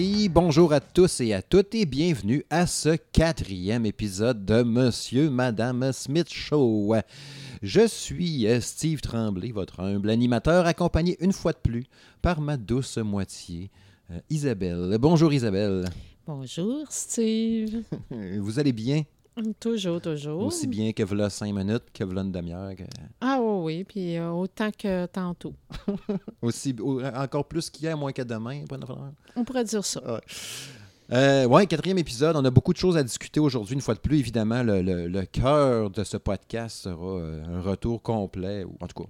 Hey, bonjour à tous et à toutes et bienvenue à ce quatrième épisode de Monsieur, Madame Smith Show. Je suis euh, Steve Tremblay, votre humble animateur, accompagné une fois de plus par ma douce moitié, euh, Isabelle. Bonjour Isabelle. Bonjour Steve. Vous allez bien? Toujours, toujours. Aussi bien que voilà cinq minutes, que voilà une demi-heure. que- Ah oui, oui, puis euh, autant que tantôt. Aussi, au- encore plus qu'hier, moins que demain. On pourrait dire ça. Euh, ouais, quatrième épisode. On a beaucoup de choses à discuter aujourd'hui. Une fois de plus, évidemment, le, le- le cœur de ce podcast sera euh, un retour complet, ou en tout cas,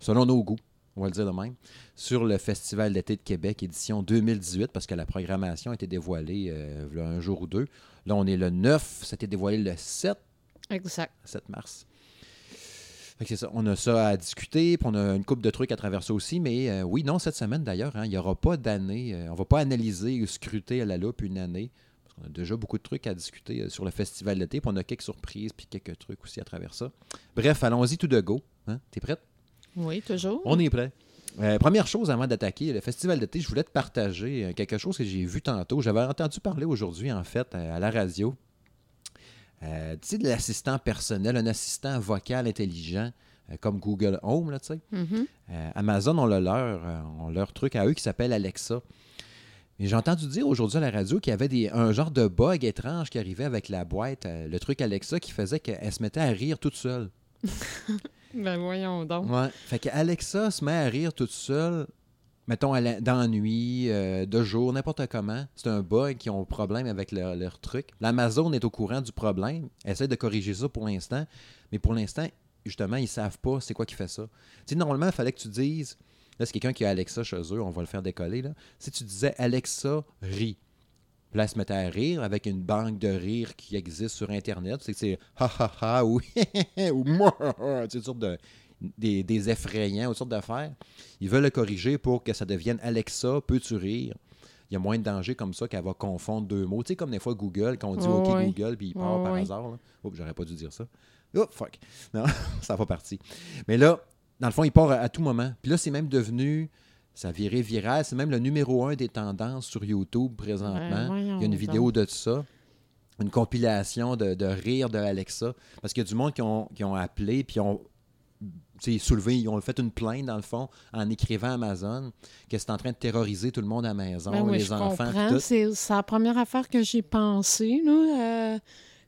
selon nos goûts, on va le dire de même, sur le Festival d'été de Québec, édition 2018, parce que la programmation a été dévoilée euh, il y a un jour ou deux. Là, on est le 9, ça a été dévoilé le 7, Exact. 7 mars. Fait que c'est ça. On a ça à discuter, puis on a une coupe de trucs à traverser aussi. Mais euh, oui, non, cette semaine d'ailleurs, hein, il n'y aura pas d'année. euh, on ne va pas analyser ou scruter à la loupe une année. Parce qu'on a déjà beaucoup de trucs à discuter euh, sur le festival d'été. Puis on a quelques surprises, puis quelques trucs aussi à travers ça. Bref, allons-y tout de go. Hein? T'es prête? Oui, toujours. On est prêt. Euh, première chose avant d'attaquer le festival d'été, je voulais te partager euh, quelque chose que j'ai vu tantôt. J'avais entendu parler aujourd'hui, en fait, euh, à la radio. Euh, tu sais, de l'assistant personnel, un assistant vocal intelligent euh, comme Google Home, là, tu sais. Mhm. Euh, Amazon ont le leur, ont leur truc à eux qui s'appelle Alexa. J'ai entendu dire aujourd'hui à la radio qu'il y avait des, un genre de bug étrange qui arrivait avec la boîte, le truc Alexa, qui faisait qu'elle se mettait à rire toute seule. Ben voyons donc. Ouais. Fait que Alexa se met à rire toute seule, mettons, nuit, euh, de jour, n'importe comment. C'est un bug qui ont problème avec leur, leur truc. L'Amazon est au courant du problème, essaie de corriger ça pour l'instant, mais pour l'instant, justement, ils savent pas c'est quoi qui fait ça. Tu normalement, il fallait que tu dises, là, c'est quelqu'un qui a Alexa chez eux, on va le faire décoller, là. Si tu disais Alexa rit, là, elle se mettait à rire avec une banque de rire qui existe sur Internet. C'est que c'est ha ha ha ou ou moi, tu sais, toutes sortes de, des, des effrayants, toutes sortes d'affaires. Ils veulent le corriger pour que ça devienne Alexa, peux-tu rire? Il y a moins de danger comme ça qu'elle va confondre deux mots. Tu sais, comme des fois Google, quand on dit Oh, OK oui. Google, puis il part Oh, par oui. hasard. là. J'aurais pas dû dire ça. Oh, fuck. Non, ça va parti. Mais là, dans le fond, il part à, à tout moment. Puis là, c'est même devenu, ça a viré viral. C'est même le numéro un des tendances sur YouTube présentement. Il y a une vidéo de ça. Une compilation de, de rire de Alexa. Parce qu'il y a du monde qui ont, qui ont appelé, puis ont soulevé, ils ont fait une plainte, dans le fond, en écrivant à Amazon, que c'est en train de terroriser tout le monde à la maison, Ben oui, les je enfants. C'est la première affaire que j'ai pensé. là. Euh,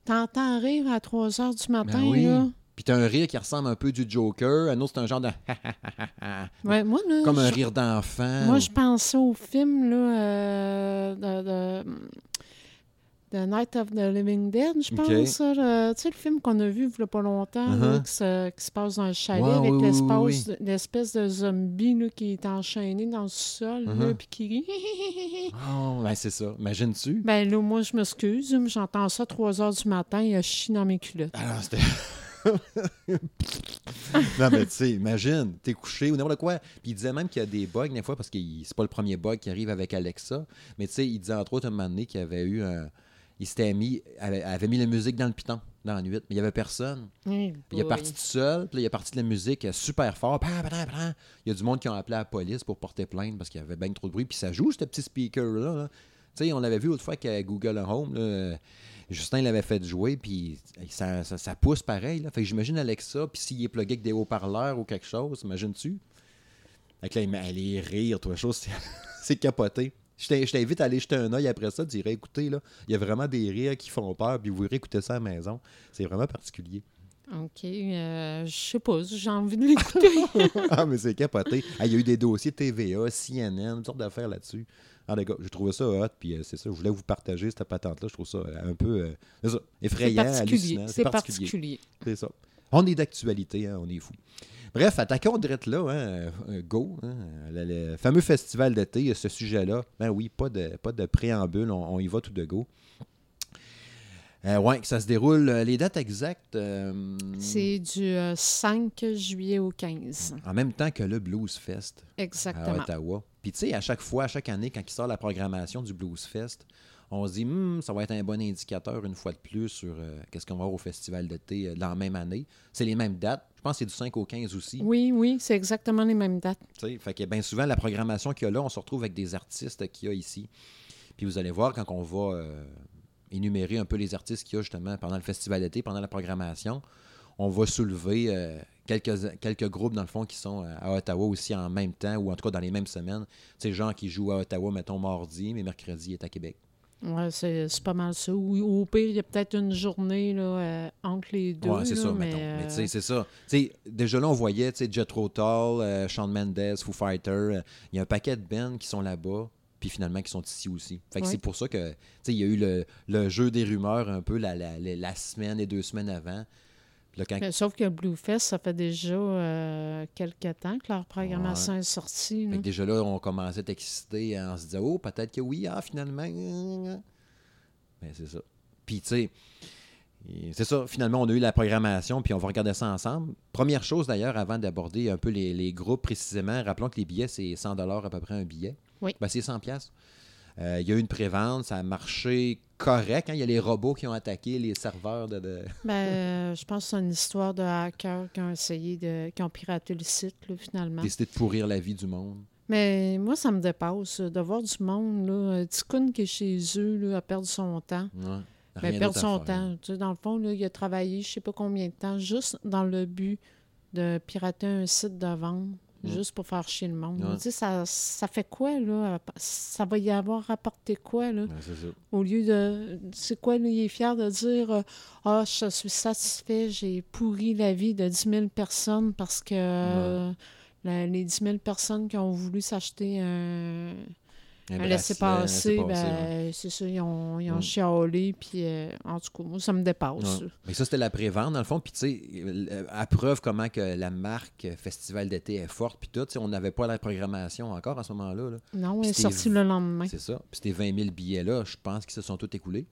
T'entends rire à 3 heures du matin. Ben oui. là. Puis t'as un rire qui ressemble un peu du Joker, un autre c'est un genre de Ouais, moi, là, comme un je- rire d'enfant. Moi, je pensais au film là, euh, de, de- The Night of the Living Dead, je pense. tu sais, le film qu'on a vu il y a pas longtemps, là, Uh-huh. qui, se, qui se passe dans un chalet avec oui, oui, l'espace- oui, l'espèce de zombie là, qui est enchaîné dans le sol, Uh-huh. puis qui rit. Oh, ben c'est ça. Imagines-tu? ben là, moi, je m'excuse, mais j'entends ça à 3 heures du matin, il a chié dans mes culottes. Alors, c'était. non, mais tu sais, imagine, t'es couché ou n'importe quoi. Puis il disait même qu'il y a des bugs, des fois, parce que c'est pas le premier bug qui arrive avec Alexa. Mais tu sais, il disait entre autres un moment donné qu'il avait eu un. Il s'était mis. avait, avait mis la musique dans le piton, dans la nuit, mais il y avait personne. Il est parti tout seul, puis là, il est parti de la musique super fort. Il y a du monde qui ont appelé la police pour porter plainte parce qu'il y avait bien trop de bruit. Puis ça joue, ce petit speaker-là. là. Tu sais, on l'avait vu autrefois qu'à Google Home, là, Justin l'avait fait jouer, puis ça, ça, ça pousse pareil. Là. Fait que j'imagine Alexa, puis s'il est plugué avec des haut-parleurs ou quelque chose, imagines-tu? Fait que là, aller rire, toi, chose, c'est- capoté. Je t'in- je t'invite à aller jeter un œil après ça, dirais, écoutez, là, il y a vraiment des rires qui font peur, puis vous irez écouter ça à la maison. C'est vraiment particulier. OK, euh, je sais pas, j'ai envie de l'écouter. ah, mais c'est capoté. Ah, Il y a eu des dossiers TVA, CNN, toutes sortes d'affaires là-dessus. Ah, les gars, j'ai trouvé ça hot, puis euh, c'est ça, je voulais vous partager cette patente-là. Je trouve ça euh, un peu euh, c'est ça, effrayant, particulier. hallucinant. C'est particulier. C'est ça. On est d'actualité, hein, on est fou. Bref, attaquons direct là, hein, euh, go. hein, le, le fameux festival d'été, ce sujet-là. Ben oui, pas de, pas de préambule, on, on y va tout de go. Euh, que ça se déroule. euh, Les dates exactes. euh, C'est du euh, 5 juillet au 15. en même temps que le Blues Fest à Exactement. Ottawa. Puis tu sais, à chaque fois, à chaque année, quand il sort la programmation du Blues Fest, on se dit, Hmm, ça va être un bon indicateur une fois de plus sur qu'est-ce qu'on va avoir au festival d'été dans la même année. C'est les mêmes dates. Je pense que c'est du 5 au 15 aussi. Oui, oui, c'est exactement les mêmes dates. Tu sais, Fait que bien souvent, la programmation qu'il y a là, on se retrouve avec des artistes qu'il y a ici. Puis vous allez voir, quand on va énumérer un peu les artistes qu'il y a justement pendant le festival d'été, pendant la programmation, on va soulever euh, quelques, quelques groupes, dans le fond, qui sont euh, à Ottawa aussi en même temps, ou en tout cas dans les mêmes semaines. Sais, gens qui jouent à Ottawa, mettons, mardi, mais mercredi, est à Québec. Ouais, c'est pas mal ça. Ou au pire, il y a peut-être une journée là, euh, entre les deux. Ouais, c'est ça, mais, mettons. Mais tu sais, c'est ça. Déjà là, on voyait, Jethro Tull, euh, Shawn Mendes, Foo Fighter. Il y a un paquet de bands qui sont là-bas, puis finalement qui sont ici aussi. Fait que Ouais. c'est pour ça que, il y a eu le, le jeu des rumeurs un peu la, la, la, la semaine et deux semaines avant. Puis là, quand... mais sauf que Bluefest, ça fait déjà euh, quelques temps que leur programmation est sortie. Fait que déjà là, on commençait à être excité, on se disait, oh, peut-être que oui, ah, finalement. Mais c'est ça. Puis, tu sais, c'est ça, finalement, on a eu la programmation, puis on va regarder ça ensemble. Première chose d'ailleurs, avant d'aborder un peu les, les groupes précisément, rappelons que les billets, c'est 100 à peu près un billet. Oui. Ben, c'est 100 pièces. Il y a eu une prévente, ça a marché correct. hein. Il y a les robots qui ont attaqué les serveurs de. de- Ben, euh, je pense que c'est une histoire de hackers qui ont essayé de. qui ont piraté le site, là, finalement. décider de pourrir la vie du monde. Mais moi, ça me dépasse euh, de voir du monde, là. Ticoun qui est chez eux, là, a perdu son temps. Ouais. Ben, Rien perdre son temps. Tu sais, dans le fond, là, il a travaillé je sais pas combien de temps juste dans le but de pirater un site de vente, Juste pour faire chier le monde. Ouais. Ça, ça fait quoi, là? Ça va y avoir rapporté quoi, là? Ouais, c'est ça. Au lieu de... C'est quoi, là? Il est fier de dire euh, « Ah, je suis satisfait, j'ai pourri la vie de 10 000 personnes parce que euh, la- les 10 000 personnes qui ont voulu s'acheter un, Un un ouais. ben, c'est ça, ils ont, ils ont Mm. chialé, puis euh, en tout cas, moi, ça me dépasse. Ouais. Mais ça, c'était la prévente, dans le fond. Puis, tu sais, à preuve comment que la marque Festival d'été est forte, puis tout, on n'avait pas la programmation encore à ce moment-là. là. Non, il est c'était sorti v- le lendemain. C'est ça. Puis, ces 20 000 billets-là, je pense qu'ils se sont tous écoulés.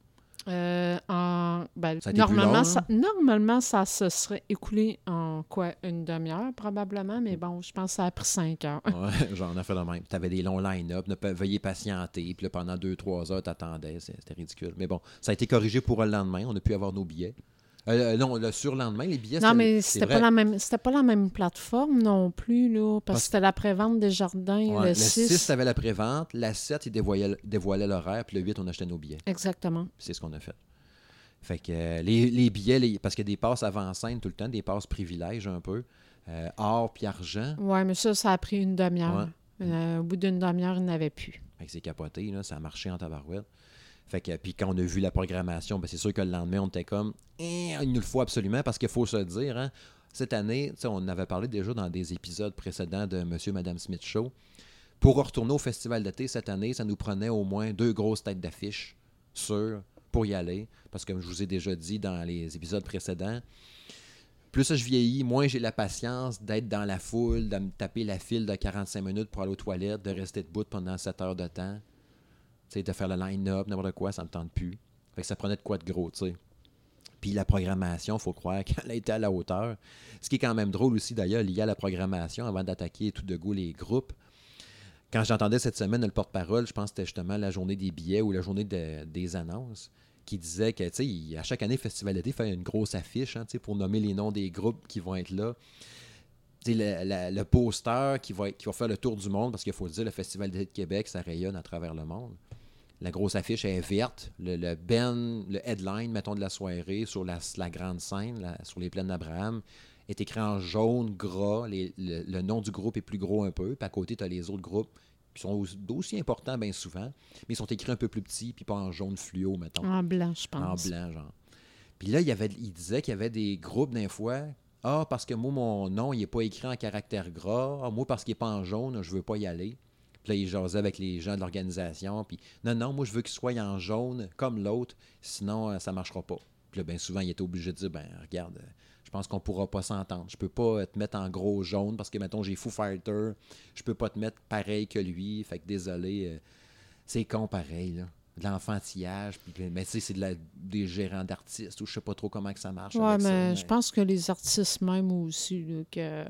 Euh, en, ben, Ça plus normalement, long, ça, normalement, ça se serait écoulé en quoi, une demi-heure probablement, mais bon, je pense que ça a pris cinq heures. Ouais, j'en ai fait de même. Tu avais des longs line-up, veuillez patienter, puis là, pendant 2-3 heures, tu attendais. C'était ridicule. Mais bon, ça a été corrigé pour le lendemain. On a pu avoir nos billets. Euh, euh, non, le surlendemain, les billets, Non, mais c'était pas la même, c'était pas la même plateforme non plus là, parce Parce- que c'était la prévente des jardins Ouais, le le 6. 6, tu avais la prévente. La 7, il dévoilait, dévoilait l'horaire. Puis le 8, on achetait nos billets. Exactement. C'est ce qu'on a fait. Fait que euh, les, les billets, les- parce qu'il y a des passes avant-scène tout le temps, des passes privilèges un peu. Euh, or puis argent. Ouais, mais ça, ça a pris une demi-heure. Ouais. Au bout d'une demi-heure, il n'avait plus. Fait que c'est capoté, là, ça a marché en tabarouette. Fait que, puis quand on a vu la programmation, ben c'est sûr que le lendemain, on était comme, Eh, il nous le faut absolument, parce qu'il faut se dire, hein, cette année, on avait parlé déjà dans des épisodes précédents de Monsieur et Madame Smith Show. Pour retourner au festival d'été cette année, ça nous prenait au moins deux grosses têtes d'affiche sûres pour y aller. Parce que comme je vous ai déjà dit dans les épisodes précédents, plus je vieillis, moins j'ai la patience d'être dans la foule, de me taper la file de 45 minutes pour aller aux toilettes, de rester debout pendant 7 heures de temps. De faire le line-up, n'importe quoi, ça me tente plus. Fait que ça prenait de quoi de gros, tu sais. Puis la programmation, faut croire qu'elle a été à la hauteur. Ce qui est quand même drôle aussi, d'ailleurs, lié à la programmation, avant d'attaquer tout de go les groupes. Quand j'entendais cette semaine le porte-parole, je pense que c'était justement la journée des billets ou la journée de- des annonces, qui disait que, tu sais, il- à chaque année, Festival d'été fait une grosse affiche, hein, pour nommer les noms des groupes qui vont être là. Le, le poster qui va, qui va faire le tour du monde, parce qu'il faut le dire, le Festival d'été de Québec, ça rayonne à travers le monde. La grosse affiche est verte. Le, le ben, le headline, mettons, de la soirée sur la, la grande scène, la- sur les plaines d'Abraham, est écrit en jaune, gras. Les- le, le nom du groupe est plus gros un peu. Puis à côté, tu as les autres groupes qui sont aussi, aussi importants bien souvent, mais ils sont écrits un peu plus petits, puis pas en jaune fluo, mettons. En blanc, je En pense. blanc, genre. Puis là, il, y avait, il disait qu'il y avait des groupes d'un fois. Ah, parce que moi, mon nom, il n'est pas écrit en caractère gras. Ah, moi, parce qu'il n'est pas en jaune, je veux pas y aller. Puis là, il jasait avec les gens de l'organisation. Puis non, non, moi, je veux qu'il soit en jaune comme l'autre, sinon, euh, ça ne marchera pas. Puis là, bien souvent, il était obligé de dire ben, regarde, euh, je pense qu'on pourra pas s'entendre. Je peux pas te mettre en gros jaune parce que, mettons, j'ai Foo Fighter. Je peux pas te mettre pareil que lui. Fait que désolé, euh, c'est con pareil, là. De l'enfantillage, puis mais tu sais, c'est de la- des gérants d'artistes, ou je sais pas trop comment que ça marche. Ça, mais je pense que les artistes même aussi, là, que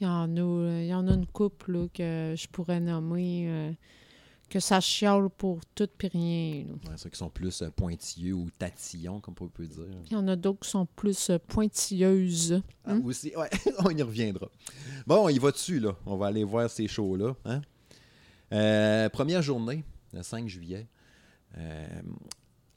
il y en a, il y en a une couple là, que je pourrais nommer euh, que ça chiale pour tout puis rien. Ouais, ceux qui sont plus euh, pointilleux ou tatillons, comme on peut dire. Il y en a d'autres qui sont plus euh, pointilleuses. Ah, Hein? aussi, ouais, on y reviendra. Bon, il va dessus, là? On va aller voir ces shows-là. hein? Euh, première journée, le 5 juillet.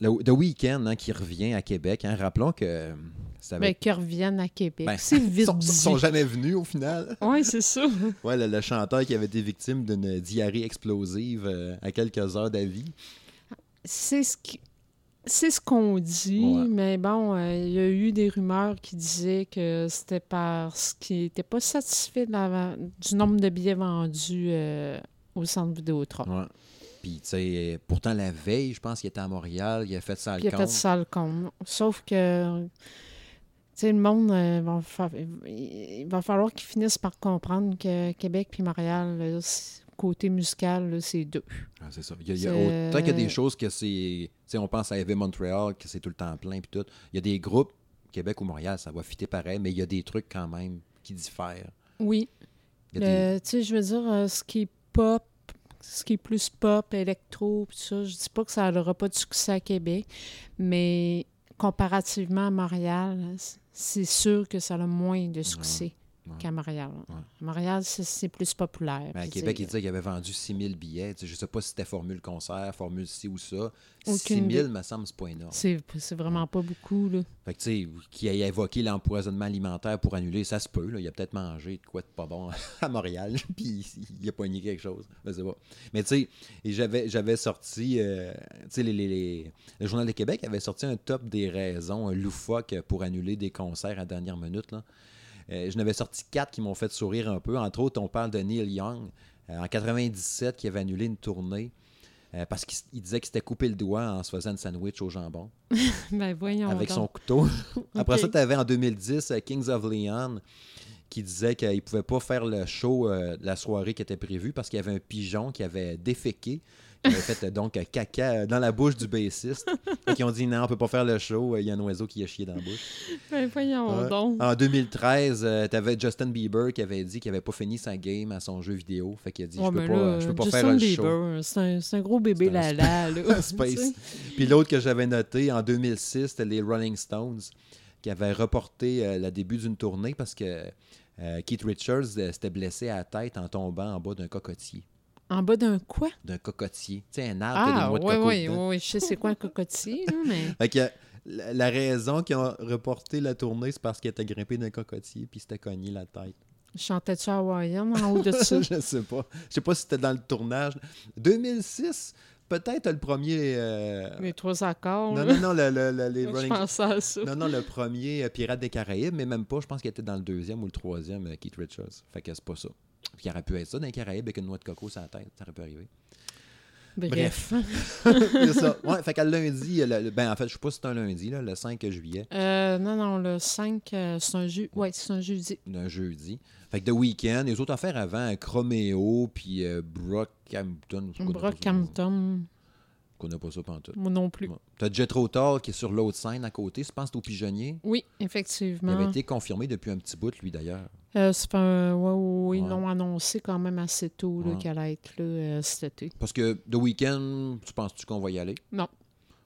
Euh, le, The Weeknd hein, qui revient à Québec. hein. Rappelons que ça avait Ben, qu'ils reviennent à Québec. Ben, c'est Ils vite sont, dit. sont jamais venus au final. Oui, c'est ça. Ouais, le, le chanteur qui avait été victime d'une diarrhée explosive euh, à quelques heures d'avis. C'est ce qui- C'est ce qu'on dit, Ouais. mais bon, euh, il y a eu des rumeurs qui disaient que c'était parce qu'il n'était pas satisfait de la- du nombre de billets vendus euh, au centre Vidéotron. Ouais. Puis, tu sais, pourtant, la veille, je pense qu'il était à Montréal, il a fait ça il a fait ça le compte. Sauf que, tu sais, le monde, euh, va fa- il va falloir qu'ils finissent par comprendre que Québec puis Montréal, là, côté musical, c'est deux. Ah, c'est ça. Il y a, il y a C'est- autant qu'il y a des choses que c'est. Tu sais, on pense à Heavy Montreal, que c'est tout le temps plein, puis tout. Il y a des groupes, Québec ou Montréal, ça va fitter pareil, mais il y a des trucs quand même qui diffèrent. Oui. Des- Tu sais, je veux dire, euh, ce qui est pop, ce qui est plus pop, électro, tout ça, je dis pas que ça n'aura pas de succès à Québec, mais comparativement à Montréal, c'est sûr que ça a moins de succès ouais. qu'à Montréal. Ouais. Montréal, c'est- plus populaire. Mais à Québec, il disait qu'il avait vendu 6000 billets. Tu sais, je sais pas si c'était formule concert, formule ci ou ça. Aucune 6000, me semble, c'est pas énorme. c'est vraiment pas beaucoup, là. Fait que, tu sais, qui ait évoqué l'empoisonnement alimentaire pour annuler, ça se peut. Là. Il a peut-être mangé de quoi de pas bon à Montréal, puis il a poigné quelque chose. Pas. Mais tu sais, j'avais, sorti, euh, tu sais, les, les- les- le Journal de Québec avait sorti un top des raisons loufoques pour annuler des concerts à dernière minute. Là. Euh, je n'avais sorti quatre qui m'ont fait sourire un peu. Entre autres, on parle de Neil Young, euh, en 97, qui avait annulé une tournée. euh, parce qu'il disait qu'il s'était coupé le doigt en se faisant un sandwich au jambon ben voyons avec donc. son couteau. Après ça, tu avais en 2010 euh, Kings of Leon qui disait qu'il ne pouvait pas faire le show de la soirée qui était prévue parce qu'il y avait un pigeon qui avait déféqué, avait fait euh, donc euh, caca euh, dans la bouche du bassiste. Qu'ils ont dit non, on peut pas faire le show, euh, il y a un oiseau qui a chié dans la bouche. Ben voyons Ouais. donc. En 2013, tu avais Justin Bieber qui avait dit qu'il avait pas fini sa game à son jeu vidéo. Fait qu'il a dit Ouais, je peux pas, là, je peux pas Justin faire le show. Bieber, C'est un, gros bébé lala, là. Space. Puis l'autre que j'avais noté en 2006, c'était les Rolling Stones qui avaient reporté euh, le début d'une tournée parce que euh, Keith Richards euh, s'était blessé à la tête en tombant en bas d'un cocotier. En bas d'un quoi? D'un cocotier. Tu sais, un arbre qui a des Ah, noix de oui, coco oui, oui, je sais c'est quoi un cocotier, mais... Fait que la, la raison qu'ils ont reporté la tournée, c'est parce qu'il était grimpé d'un cocotier puis il s'était cogné la tête. Chantais-tu hawaïenne en haut de ça? je sais pas. Je sais pas si c'était dans le tournage. 2006, peut-être le premier... euh, Les trois accords, Non, non, non, le- le- le- les Je Rolling pensais à ça. Non, non, le premier euh, Pirate des Caraïbes, mais même pas. Je pense qu'il était dans le deuxième ou le troisième, euh, Keith Richards. Fait que c'est pas ça. Puis il aurait pu être ça dans les Caraïbes avec une noix de coco sur la tête. Ça aurait pu arriver. Bref. c'est ça. Ouais, fait qu'à lundi, le- le- ben en fait, je sais pas si c'est un lundi, là, le 5 juillet, Euh, non, non, le 5, euh, c'est un jeu. Ouais, c'est un jeudi. un jeudi. Fait que The Weeknd, les autres affaires avant, Chromeo, puis euh, Brockhampton. Brockhampton, connais pas ça pantoute. moi non plus. Ouais. T'as Jethro Tull qui est sur l'autre scène à côté. Je pense que au Pigeonnier. Oui, Il effectivement. avait été confirmé depuis un petit bout, lui, d'ailleurs. Euh, c'est pas un- ouais, ouais, ouais, ils l'ont annoncé quand même assez tôt là, qu'elle allait être là euh, cet été. Parce que The Weeknd, tu penses-tu qu'on va y aller? Non.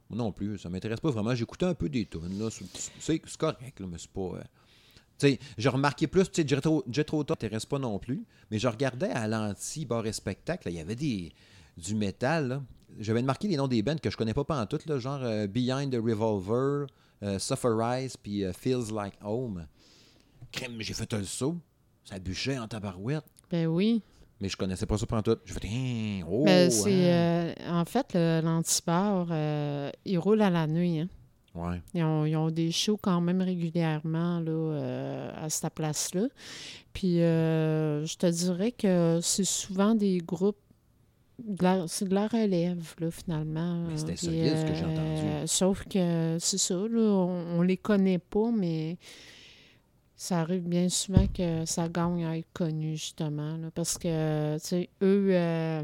Moi non plus, ça m'intéresse pas vraiment. J'écoutais un peu des tunes, là. C'est- correct, là, mais c'est pas. euh, Tu sais, j'ai remarqué plus, tu sais, Jethro Tull m'intéresse pas non plus, mais je regardais à l'anti-bar et spectacle, il y avait des, du métal, là. J'avais marqué les noms des bands que je connais pas en tout, là, genre euh, Behind the Revolver, euh, Sufferize, puis euh, Feels Like Home. Crème, j'ai fait un saut. Ça bûchait en tabarouette. Ben oui. Mais je connaissais pas ça tout. J'ai fait, Hein, oh, Ben, c'est, hein. euh, en fait, euh, il roule à la nuit. Hein. Ouais. Ils, ont, ils ont des shows quand même régulièrement là, euh, à cette place-là. Puis euh, je te dirais que c'est souvent des groupes, c'est de la relève, là, finalement. Mais c'était ce que j'ai entendu. euh, Sauf que c'est ça, là, on, on les connaît pas, mais ça arrive bien souvent que ça gagne à être connu, justement. là, parce que, tu sais, eux, euh,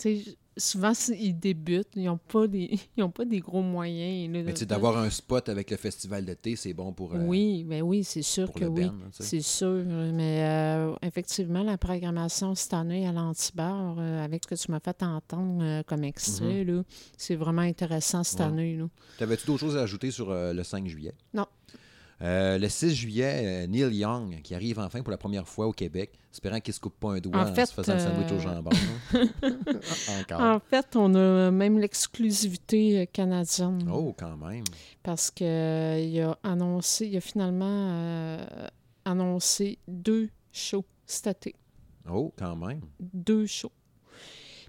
tu sais, souvent, ils débutent, ils n'ont pas, des- ils ont pas des gros moyens. là, Mais tu sais, de- d'avoir un spot avec le festival d'été, c'est bon pour, euh, oui, ben oui, c'est sûr que oui. C'est sûr, mais euh, effectivement, la programmation cette année à l'Antibar, euh, avec ce que tu m'as fait entendre euh, comme extrait, là, c'est vraiment intéressant cette. Ouais. année. T'avais-tu d'autres choses à ajouter sur le 5 juillet? Non. Euh, le 6 juillet, euh, Neil Young, qui arrive enfin pour la première fois au Québec, espérant qu'il se coupe pas un doigt En en, fait, se faisant le sandwich au euh, jambon. Encore. En fait, on a même l'exclusivité euh, canadienne. Oh, quand même. Parce que euh, il a annoncé, il a finalement euh, annoncé deux shows cet été. Oh, quand même. Deux shows.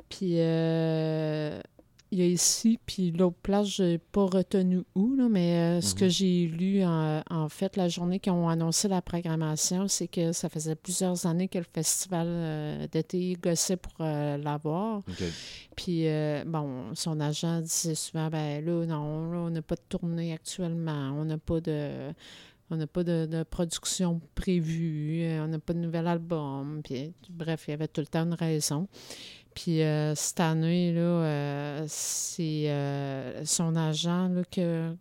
Puis euh, il y a ici, puis l'autre place, je n'ai pas retenu où, là, mais euh, ce que Mhm. j'ai lu en, en fait la journée qu'ils ont annoncé la programmation, c'est que ça faisait plusieurs années que le festival euh, d'été gossait pour euh, l'avoir. Puis, bon, son agent disait souvent, ben là, non, là, on n'a pas de tournée actuellement, on n'a pas de... On n'a pas de, de production prévue, on n'a pas de nouvel album. Puis, bref, il y avait tout le temps une raison. Puis euh, cette année, là, euh, c'est euh, son agent là, que,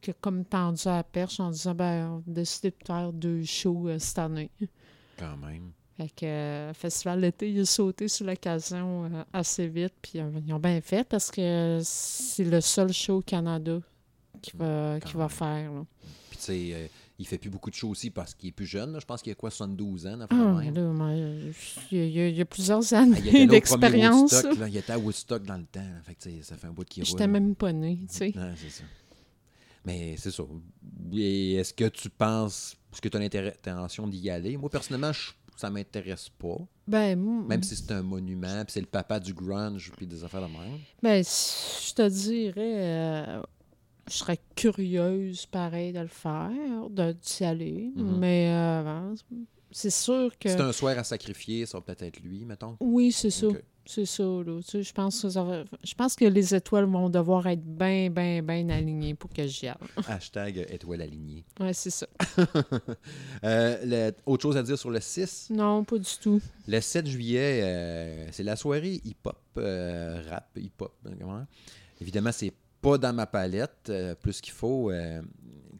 qui a comme tendu à la perche en disant ben, on a décidé de faire deux shows cette année. Quand même. Fait que le festival d'été, il a sauté sur l'occasion assez vite, puis ils ont bien fait parce que c'est le seul show au Canada qu'il va, Quand qu'il va faire. là. Puis, tu sais, il fait plus beaucoup de shows aussi parce qu'il est plus jeune. là. Je pense qu'il a quoi, 72 ans, Ah, là, il y a- il y, a- il y a plusieurs Ah, années d'expérience. Il était à Woodstock dans le temps. là. Fait que, ça fait un bout de qui J'étais même pas née, tu sais. Ouais, c'est ça. Mais c'est ça. Et est-ce que tu penses, est-ce que tu as l'intention d'y aller? Moi, personnellement, je- ça m'intéresse pas. Ben, Même si c'est un monument, puis c'est le papa du grunge, puis des affaires de même. Ben, je te dirais, euh, je serais curieuse, pareil, de le faire, de d'y aller. Mhm. Mais euh, c'est sûr que. C'est un soir à sacrifier, ça va peut-être être lui, mettons? Oui, c'est ça. C'est ça, là. Tu sais, je pense que ça va- je pense que les étoiles vont devoir être bien, bien, bien alignées pour que j'y aille. Hashtag étoile alignée. Ouais, c'est ça. Euh, le- autre chose à dire sur le 6. Non, pas du tout. Le 7 juillet, euh, c'est la soirée hip-hop, euh, rap, hip-hop. hein? Évidemment, c'est pas dans ma palette, euh, plus qu'il faut. euh,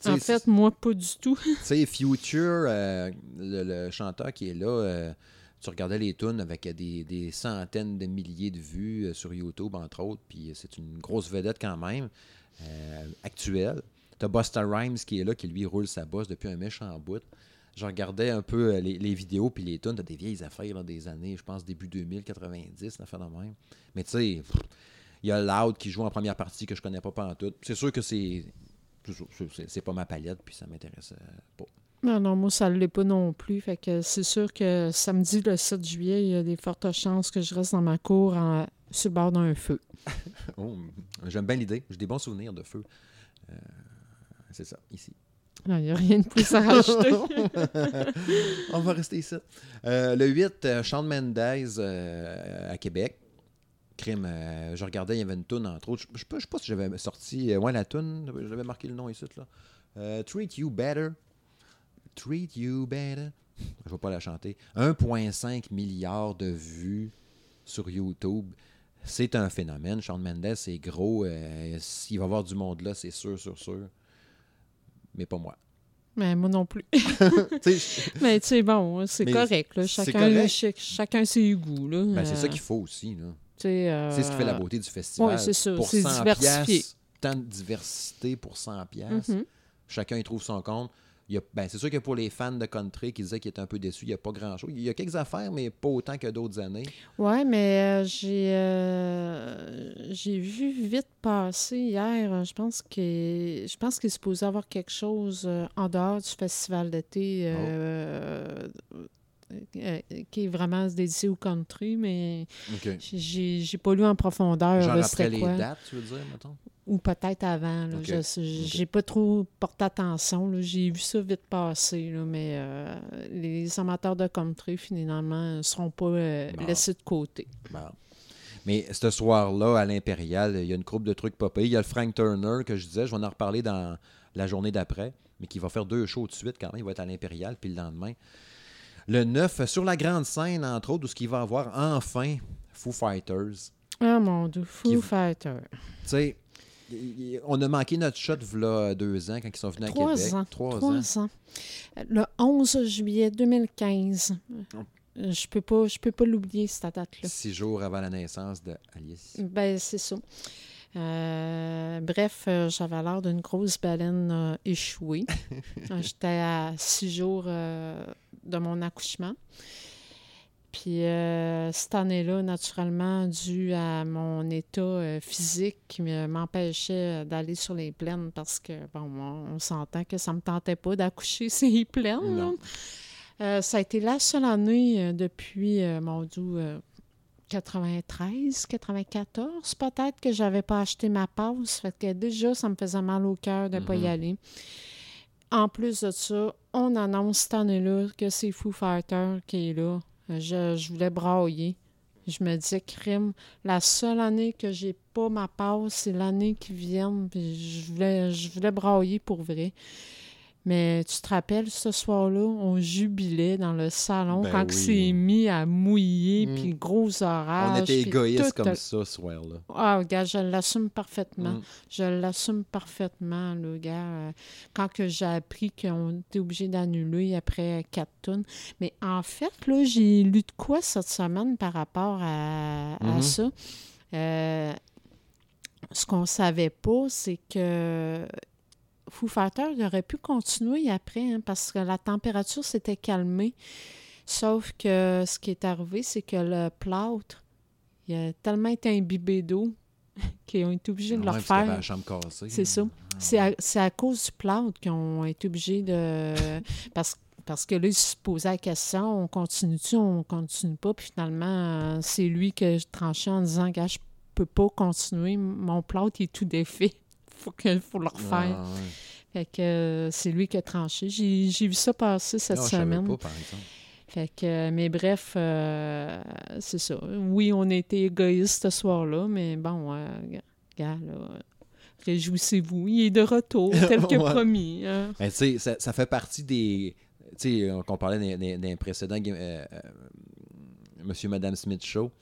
En fait, moi, pas du tout. Tu sais, Future, euh, le, le chanteur qui est là, tu regardais les tunes avec des, des centaines de milliers de vues sur YouTube, entre autres, puis c'est une grosse vedette quand même, actuelle. T'as Busta Rhymes qui est là, qui lui roule sa bosse depuis un méchant bout. Je regardais un peu les, les vidéos puis les tunes, t'as des vieilles affaires là, des années, je pense début 2000, 90, une affaire de même. Mais tu sais, il y a Loud qui joue en première partie que je connais pas tout. C'est sûr que c'est c'est- pas ma palette, puis ça m'intéresse euh, pas. Non, non, moi, ça ne l'est pas non plus. Fait que c'est sûr que samedi, le 7 juillet, il y a des fortes chances que je reste dans ma cour en, sur le bord d'un feu. Oh, J'aime bien l'idée. J'ai des bons souvenirs de feu. Euh, c'est ça, ici. Non, Il n'y a rien de plus à rajouter. On va rester ici. Euh, le 8, euh, Shawn Mendes euh, à Québec. Crime, euh, je regardais, il y avait une toune, entre autres. Je ne sais pas, si j'avais sorti. euh, ouais, la toune, j'avais marqué le nom ici. Là. Euh, Treat You Better. Treat You Better. Je ne vais pas la chanter. 1,5 milliard de vues sur YouTube. C'est un phénomène. Shawn Mendes, c'est gros. S'il va y avoir du monde là, c'est sûr, sûr, sûr. Mais pas moi. Mais moi non plus. Mais tu sais, bon, c'est correct. Là. Chacun, correct. ch- chacun ses goûts. Là. ben, c'est ça qu'il faut aussi. Là. Euh, C'est ce qui fait la beauté du festival. ouais, c'est ça, Pour c'est 100 diversifié. piastres, tant de diversité pour 100 pièces. mhm. Chacun y trouve son compte. Ben, c'est sûr que pour les fans de country qui disaient qu'ils étaient un peu déçus, il n'y a pas grand-chose. Il y a quelques affaires, mais pas autant que d'autres années. Ouais, mais euh, j'ai euh, j'ai vu vite passer hier. Je pense que je pense qu'il est supposé avoir quelque chose en dehors du festival d'été euh, euh, qui est vraiment dédié au country, mais OK. j'ai pas lu en profondeur Genre après les quoi. dates, tu veux dire, mettons? Ou peut-être avant. là. Ok. Je sais- J'ai pas trop porté attention. J'ai vu ça vite passer. là, mais euh, les amateurs de country, finalement, ne seront pas euh, laissés de côté. Bon. Mais ce soir-là, à l'Impérial, il y a une couple de trucs pas payés. Il y a le Frank Turner que je disais, je vais en reparler dans la journée d'après, mais qui va faire deux shows de suite quand même. Il va être à l'Impérial, puis le lendemain. Le 9, sur la grande scène, entre autres, où ce qu'il va avoir enfin Foo Fighters. Ah mon Dieu, Foo Qui- Fighter. Tu sais, on a manqué notre shot v'là deux ans quand ils sont venus à Trois Québec. ans. Trois, Trois ans. ans. Le 11 juillet 2015. Oh. Euh, Je peux pas, je peux pas l'oublier, cette date-là. Six jours avant la naissance de Alice. Ben, c'est ça. Euh, bref, euh, j'avais l'air d'une grosse baleine euh, échouée. J'étais à six jours de mon accouchement. Puis euh, cette année-là, naturellement, dû à mon état euh, physique qui me- m'empêchait euh, d'aller sur les plaines parce que, bon, on, on s'entend que ça me tentait pas d'accoucher sur les plaines. là. Euh, ça a été la seule année euh, depuis, euh, mon euh, 93, 94, peut-être que j'avais pas acheté ma passe. Fait que déjà, ça me faisait mal au cœur de ne pas y Mhm. aller. En plus de ça, on annonce cette année-là que c'est Foo Fighter qui est là. Je, je voulais brailler. Je me disais, crime, la seule année que j'ai pas ma passe, c'est l'année qui vient. Je voulais, je voulais brailler pour vrai. Mais tu te rappelles, ce soir-là, on jubilait dans le salon Ben quand oui. c'est mis à mouiller, Mm. puis gros orage. On était tout- comme ça, ce soir-là. Ah, gars, je l'assume parfaitement. Mm. Je l'assume parfaitement, le gars. Euh, Quand que j'ai appris qu'on était obligé d'annuler après quatre tonnes. Mais en fait, là, j'ai lu de quoi cette semaine par rapport à, à Mhm. ça? Euh, ce qu'on savait pas, c'est que Foo Fighters il aurait pu continuer après, hein, parce que la température s'était calmée. Sauf que ce qui est arrivé, c'est que le plâtre, il a tellement été imbibé d'eau qu'ils ont été obligés de Ouais, le refaire. C'est ça. C'est à, c'est à cause du plâtre qu'ils ont été obligés de. Parce, parce que là, ils se posaient la question on continue-tu, on continue pas? Puis finalement, euh, c'est lui que je tranchais en disant gars, je peux pas continuer. Mon plâtre il est tout défait. Faut que, faut le refaire. Ah, ouais. Fait que euh, c'est lui qui a tranché. J'ai j'ai vu ça passer cette Non, savais semaine. pas, par exemple. Fait que, mais bref, euh, c'est ça. Oui, on a été égoïstes ce soir-là, mais bon, euh, gars, là, réjouissez-vous. Il est de retour, tel que Ouais. promis. hein. Mais tu sais, ça, ça fait partie des. Tu sais, euh, qu'on parlait game- euh, euh, Monsieur Madame Smith Show.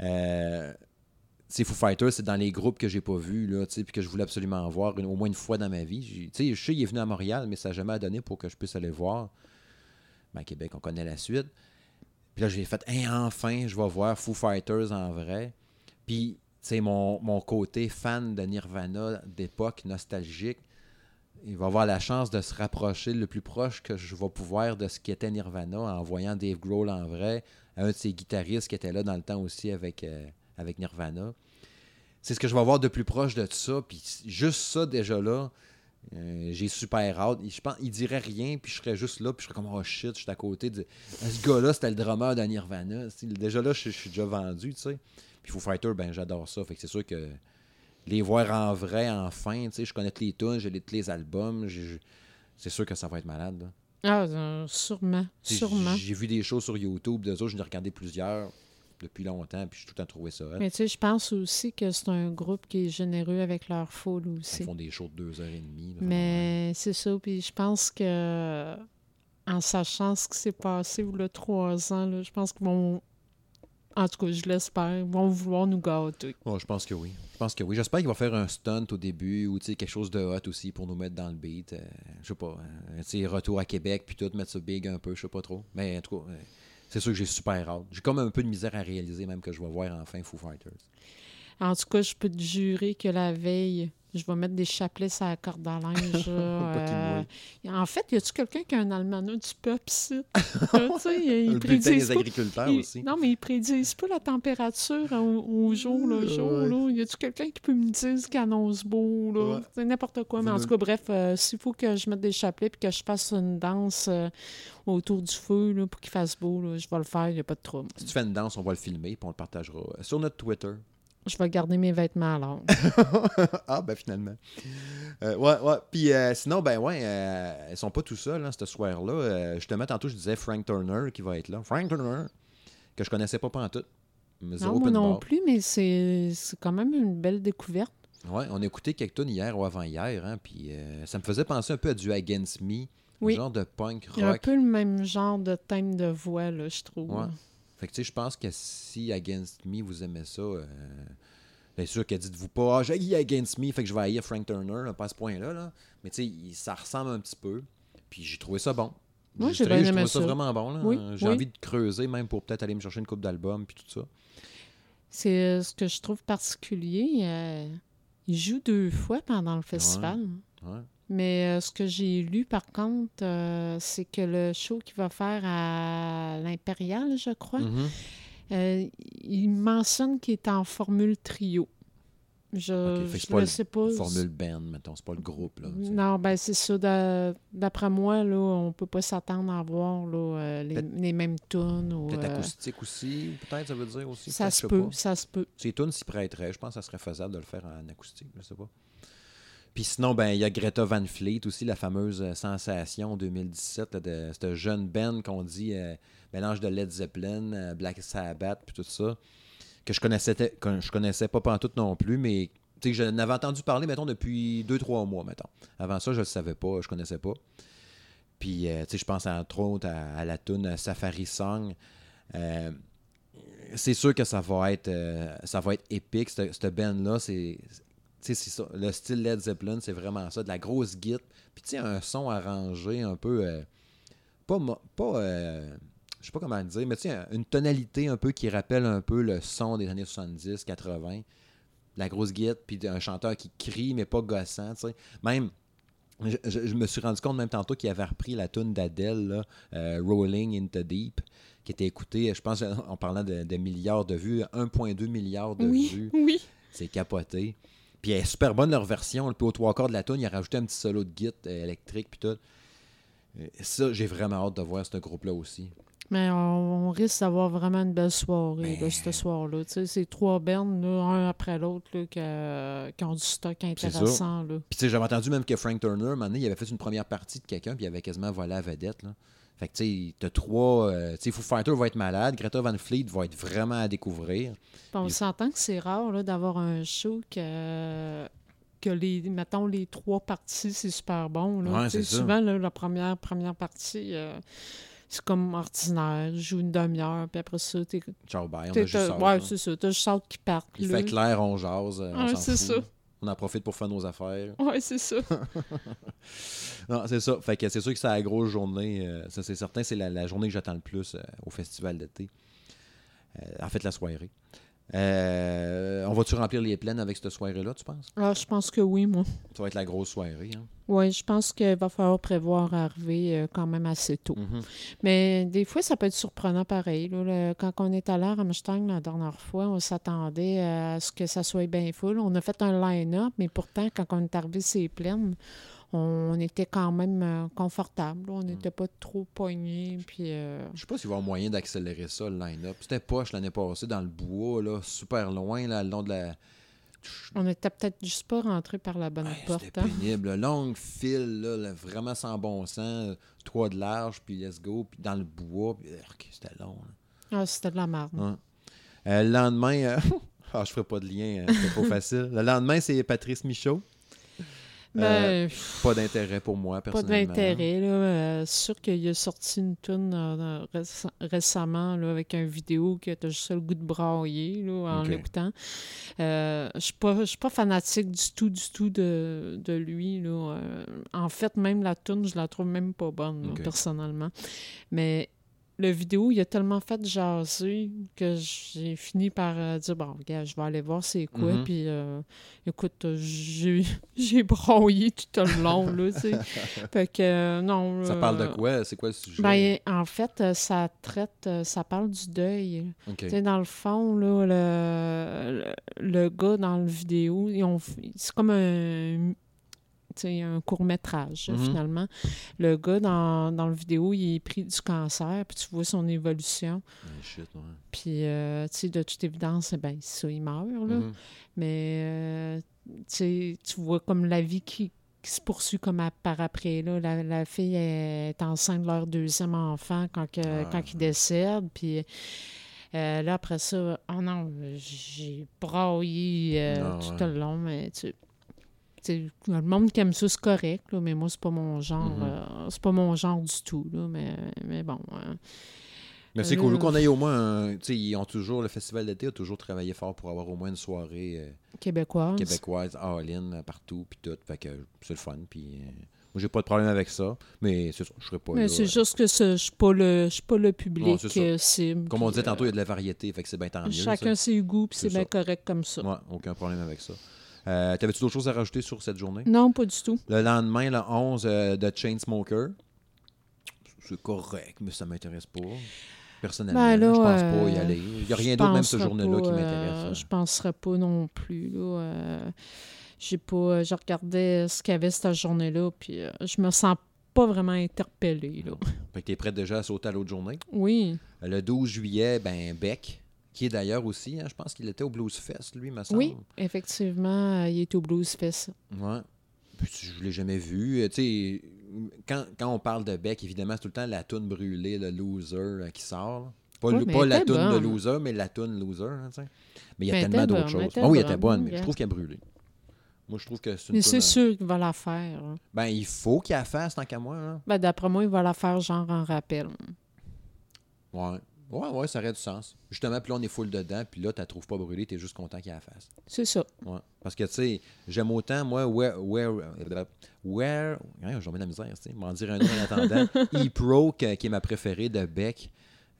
Euh, c'est Foo Fighters, c'est dans les groupes que j'ai pas vus, là, puis que je voulais absolument voir au moins une fois dans ma vie. Je sais, il est venu à Montréal, mais ça n'a jamais donné pour que je puisse aller le voir. Ben, à Québec, on connaît la suite. Puis là, j'ai fait, Hey, enfin, je vais voir Foo Fighters en vrai. Puis, tu sais, mon, mon côté fan de Nirvana d'époque nostalgique, il va avoir la chance de se rapprocher le plus proche que je vais pouvoir de ce qu'était Nirvana en voyant Dave Grohl en vrai, un de ses guitaristes qui était là dans le temps aussi avec, euh, avec Nirvana. C'est ce que je vais voir de plus proche de ça. Puis juste ça, déjà là, euh, j'ai super hâte. Je pense, il dirait rien, puis je serais juste là, puis je serais comme, oh shit, je suis à côté de. Ah, Ce gars-là, c'était le drummer de Nirvana. Déjà là, je, je suis déjà vendu, tu sais. Puis Foo Fighter, ben j'adore ça. Fait que c'est sûr que les voir en vrai, enfin, tu sais, je connais tous les tunes, j'ai tous les albums. C'est sûr que ça va être malade, là. Ah, euh, sûrement, sûrement. J'ai vu des shows sur YouTube, d'eux autres, j'en ai regardé plusieurs depuis longtemps, puis j'ai tout le temps trouvé ça. hot. Mais tu sais, je pense aussi que c'est un groupe qui est généreux avec leur foule Ils aussi. font des shows de deux heures et demie. là. Mais c'est ça, puis je pense que en sachant ce qui s'est passé y a trois ans, là, je pense qu'ils vont, en tout cas, je l'espère, ils vont vouloir nous gâter. Ouais, je pense que oui. Je pense que oui. J'espère qu'il va faire un stunt au début ou quelque chose de hot aussi pour nous mettre dans le beat. Euh, je sais pas. euh, retour à Québec puis tout, mettre ça big un peu, je sais pas trop. Mais en tout cas, euh, c'est sûr que j'ai super hâte. J'ai comme un peu de misère à réaliser même que je vais voir enfin Foo Fighters. En tout cas, je peux te jurer que la veille, je vais mettre des chapelets sur la corde à linge. euh, en fait, y a-tu quelqu'un qui a un almanach du peuple ici? Tu sais, ils Le bulletin des pas- agriculteurs ils- aussi. Non, mais ils prédisent pas la température au, au jour le jour. ouais. Là. Y a-tu quelqu'un qui peut me dire ce qu'il annonce beau? Là? Ouais. C'est n'importe quoi. Mais en tout cas, bref, euh, s'il faut que je mette des chapelets et que je fasse une danse euh, autour du feu là, pour qu'il fasse beau, là, je vais le faire, il n'y a pas de trouble. Si tu fais une danse, on va le filmer puis on le partagera sur notre Twitter. Je vais garder mes vêtements l'ombre. ah, ben finalement. Euh, ouais, ouais. Puis euh, sinon, ben ouais, euh, ils sont pas tout seuls, hein, ce soir-là. Euh, justement, tantôt, je disais Frank Turner qui va être là. Frank Turner, que je connaissais pas pantoute. Mais zéro non, moi non bar. plus, mais c'est quand même une belle découverte. Ouais, on a écouté quelques tunes hier ou avant-hier, hein, puis ça me faisait penser un peu à du Against Me, Oui. genre de punk Il y a un rock. peu le même genre de thème de voix, là, je trouve. Ouais. Fait que tu sais, je pense que si Against Me, vous aimez ça, euh, bien sûr que dites-vous pas, ah, j'ai Against Me, fait que je vais haïr Frank Turner, là, pas à ce point-là, là. Mais tu sais, ça ressemble un petit peu. Puis j'ai trouvé ça bon. Moi, j'ai bien aimé trouvais ça ça. vraiment bon. là. Oui, J'ai oui. envie de creuser même pour peut-être aller me chercher une coupe d'albums puis tout ça. C'est euh, ce que je trouve particulier. euh, Il joue deux fois pendant le festival. Ouais. Mais euh, ce que j'ai lu, par contre, euh, c'est que le show qu'il va faire à l'Impérial, je crois, Mhm. euh, il mentionne qu'il est en formule trio. Je ne sais pas. le Formule band, mettons, c'est pas le groupe. Là. Non, ben c'est ça. d'a- D'après moi, là, on peut pas s'attendre à voir là, les, mêmes tunes. ou, Peut-être acoustique aussi, peut-être, ça veut dire aussi. ça se peut, ça se peut. Ces tunes s'y prêteraient. Je pense que ça serait faisable de le faire en acoustique, je sais pas. Puis sinon, ben il y a Greta Van Fleet aussi, la fameuse euh, sensation 2017 là, de cette jeune band qu'on dit euh, mélange de Led Zeppelin, euh, Black Sabbath, puis tout ça, que je connaissais, que je connaissais pas pantoute non plus, mais tu sais, j'en avais entendu parler, mettons, depuis 2-3 mois, mettons. Avant ça, je le savais pas, je connaissais pas. Puis, tu sais, je pense entre autres à, la tune Safari Song. C'est sûr que ça va être, ça va être épique, cette, cette band-là. C'est, c'est ça. Le style Led Zeppelin, c'est vraiment ça. De la grosse guitare. Puis, tu sais, un son arrangé un peu. euh, pas. pas euh, je sais pas comment le dire, mais tu sais, une tonalité un peu qui rappelle un peu le son des années 70, 80. La grosse guitare, puis un chanteur qui crie, mais pas gossant, tu sais. Même. Je, je- je me suis rendu compte même tantôt qu'il avait repris la tune d'Adèle, euh, Rolling into Deep, qui était écoutée, je pense, en parlant de, de milliards de vues, 1,2 milliard de Oui, vues. oui. C'est capoté. Puis elle est super bonne leur version. Puis aux trois quarts de la tune, il a rajouté un petit solo de guitare euh, électrique puis tout. Euh, Ça, j'ai vraiment hâte de voir ce groupe-là aussi. Mais on, on risque d'avoir vraiment une belle soirée là, Ben. ce soir-là. Tu sais, c'est trois bandes, là, un après l'autre, là, qui, qui ont du stock intéressant. Là. Puis tu sais, j'avais entendu même que Frank Turner, un moment donné, il avait fait une première partie de quelqu'un, puis il avait quasiment volé la vedette. Là. Fait que tu sais, t'as trois. euh, tu sais, Foo Fighter va être malade, Greta Van Fleet va être vraiment à découvrir. On Il- s'entend que c'est rare d'avoir un show que, que les, mettons, les trois parties, c'est super bon. Là. Ouais, souvent, là, la première, première partie, euh, c'est comme ordinaire. Je joue une demi-heure, puis après ça, t'es. Ciao, bye. On a juste ouais, c'est ça. T'as juste hâte qu'ils partent. Il là. fait clair, on jase, euh, on Ouais, s'en c'est ça. On en profite pour faire nos affaires. Ouais, c'est ça. Non, c'est ça. Fait que c'est sûr que c'est la grosse journée. euh, ça, c'est certain, c'est la, la journée que j'attends le plus euh, au festival d'été. Euh, en fait, la soirée. Euh, on va-tu remplir les plaines avec cette soirée-là, tu penses? Ah, je pense que oui, moi. Ça va être la grosse soirée. Hein? Oui, je pense qu'il va falloir prévoir arriver euh, quand même assez tôt. Mhm. Mais des fois, ça peut être surprenant pareil. là. Le- quand on est allé à Rammstein la dernière fois, on s'attendait à ce que ça soit bien full. On a fait un line-up, mais pourtant, quand on est arrivé c'est plein, on était quand même euh, confortable. On n'était pas trop poignés. Puis, euh, Je sais pas s'il va y avoir moyen d'accélérer ça, le line-up. C'était poche l'année passée dans le bois, là, super loin, là, le long de la. on était peut-être juste pas rentré par la bonne Hey, porte. C'était hein. pénible. Longue file, là, là, vraiment sans bon sens. euh, Trois de large, puis let's go. Puis dans le bois. Puis, urk, c'était long. là. Ah, c'était de la merde. Euh, le lendemain, euh, ah, je ferai pas de lien, euh, c'est trop facile. Le lendemain, c'est Patrice Michaud. Ben, Pas d'intérêt pour moi, Pas personnellement. d'intérêt. là. Euh, c'est sûr qu'il a sorti une tune euh, réce- récemment là, avec une vidéo que tu as juste le goût de brailler là, en l'écoutant. Euh, je suis pas, pas fanatique du tout, du tout de, de lui. Là. Euh, en fait, même la tune, je la trouve même pas bonne, là, personnellement. Mais le vidéo, il a tellement fait jaser que j'ai fini par euh, dire bon, regarde, je vais aller voir c'est quoi. Mhm. Puis, euh, écoute, euh, j'ai j'ai broyé tout le long, là, tu sais. fait que, euh, non. Ça parle de quoi? C'est quoi le sujet? Ben, en fait, ça traite, ça parle du deuil. OK. Tu sais, dans le fond, là, le, le, le gars dans le vidéo, ils ont f- c'est comme un, un court-métrage, Mhm. finalement. Le gars dans, dans le vidéo, il est pris du cancer, puis tu vois son évolution. Ah. Puis, euh, tu sais, de toute évidence, ben, ça, il meurt, là. Mhm. Mais, euh, tu vois comme la vie qui, qui se poursuit comme à- par après. Là. La, la fille est enceinte de leur deuxième enfant quand, que- Ah. quand il décède. Puis euh, là, après ça, oh non, j'ai braillé euh, Ah, tout ouais. le long. Mais tu le monde qui aime ça, c'est correct, là, mais moi, c'est pas mon genre. Mhm. euh, c'est pas mon genre du tout. Là, mais, mais bon. euh, Mais c'est Euh, cool qu'on ait au moins un. Tu sais, ils ont toujours. Le festival d'été a toujours travaillé fort pour avoir au moins une soirée euh, québécoise. québécoise, all-in, euh, partout, puis tout. Fait que c'est le fun. Puis. euh, moi, j'ai pas de problème avec ça. Mais c'est je serais pas Mais c'est euh, juste que je suis pas le je suis pas le public euh, cible. Comme on disait tantôt, il y euh, a de la variété. Fait que c'est bien tant mieux. Chacun ça. ses goûts, puis C'est bien correct comme ça. Ouais, aucun problème avec ça. Euh, T'avais-tu d'autres choses à rajouter sur cette journée? Non, pas du tout. Le lendemain, le 11, euh, de Chainsmoker. C'est correct, mais ça m'intéresse pas. Personnellement, Ben là, je pense euh, pas y aller. Il n'y a rien d'autre, même ce penserais journée-là, qui m'intéresse. hein. je penserais pas non plus. Là, j'ai pas, je regardais ce qu'il y avait cette journée-là, puis je me sens pas vraiment interpellée. Là. Fait que t'es prêt déjà à sauter à l'autre journée? Oui, Le 12 juillet, ben Beck, qui est d'ailleurs aussi, hein, je pense qu'il était au Blues Fest, lui, me semble. oui, effectivement, euh, il est au Blues Fest. Puis, je l'ai jamais vu. Euh, Tu sais, quand, quand on parle de Beck, évidemment, c'est tout le temps la toune brûlée, le loser euh, qui sort. Pas, Ouais, la était toune de loser, mais la toune loser. hein, mais il y a Mais tellement était d'autres choses. était Ah oui, elle était bonne, mais je trouve qu'elle a brûlé. Moi, je trouve que c'est une Mais c'est sûr qu'il va la faire. hein. Ben, il faut qu'il la fasse tant qu'à moi. hein. Ben, D'après moi, il va la faire genre en rappel. Ouais. Ouais, ouais, ça aurait du sens. Justement, puis là, on est full dedans, puis là, tu la trouves pas brûlée, tu es juste content qu'il la fasse. C'est ça. Ouais. Parce que, tu sais, j'aime autant, moi, Where. Where. Where. Je vais mettre la misère, tu sais. M'en dire un nom en attendant. E-Pro, qui est ma préférée de Beck,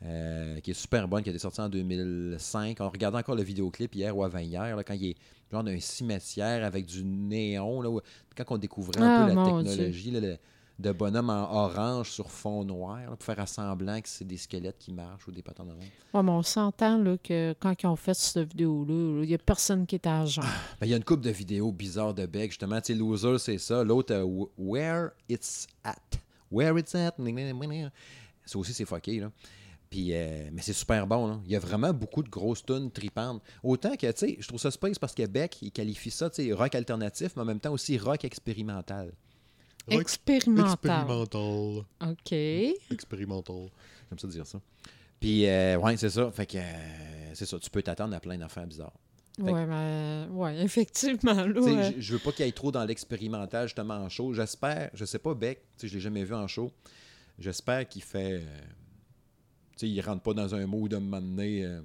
euh, qui est super bonne, qui a été sortie en 2005. On regardait encore le vidéoclip hier ou avant-hier, quand il est genre d'un cimetière avec du néon, là, où- quand on découvrait un Ah, peu la technologie là, le- de bonhomme en orange sur fond noir, là, pour faire semblant que c'est des squelettes qui marchent ou des patins de. Ouais, mais on s'entend que quand ils ont fait cette vidéo-là, là, il n'y a personne qui est à jeun. Ben, il y a une couple de vidéos bizarres de Beck, justement. Tu sais, Loser, c'est ça. L'autre, euh, Wh- Where It's At. Where It's At. Ça aussi, c'est fucké, là. Puis, euh, mais c'est super bon, là. Il y a vraiment beaucoup de grosses tunes tripantes. Autant que, tu sais, je trouve ça space parce que Beck, il qualifie ça, tu sais, rock alternatif, mais en même temps aussi rock expérimental. Expérimental. Expérimental. OK. Expérimental. J'aime ça dire ça. Puis, euh, ouais, c'est ça. Fait que, euh, c'est ça. Tu peux t'attendre à plein d'affaires bizarres. Ouais, mais, ouais, effectivement. Là, je- veux pas qu'il y ait trop dans l'expérimental, justement, en show. J'espère, je sais pas, Beck, tu sais, je l'ai jamais vu en show. J'espère qu'il fait. euh, tu sais, il rentre pas dans un mood de m'amener. euh,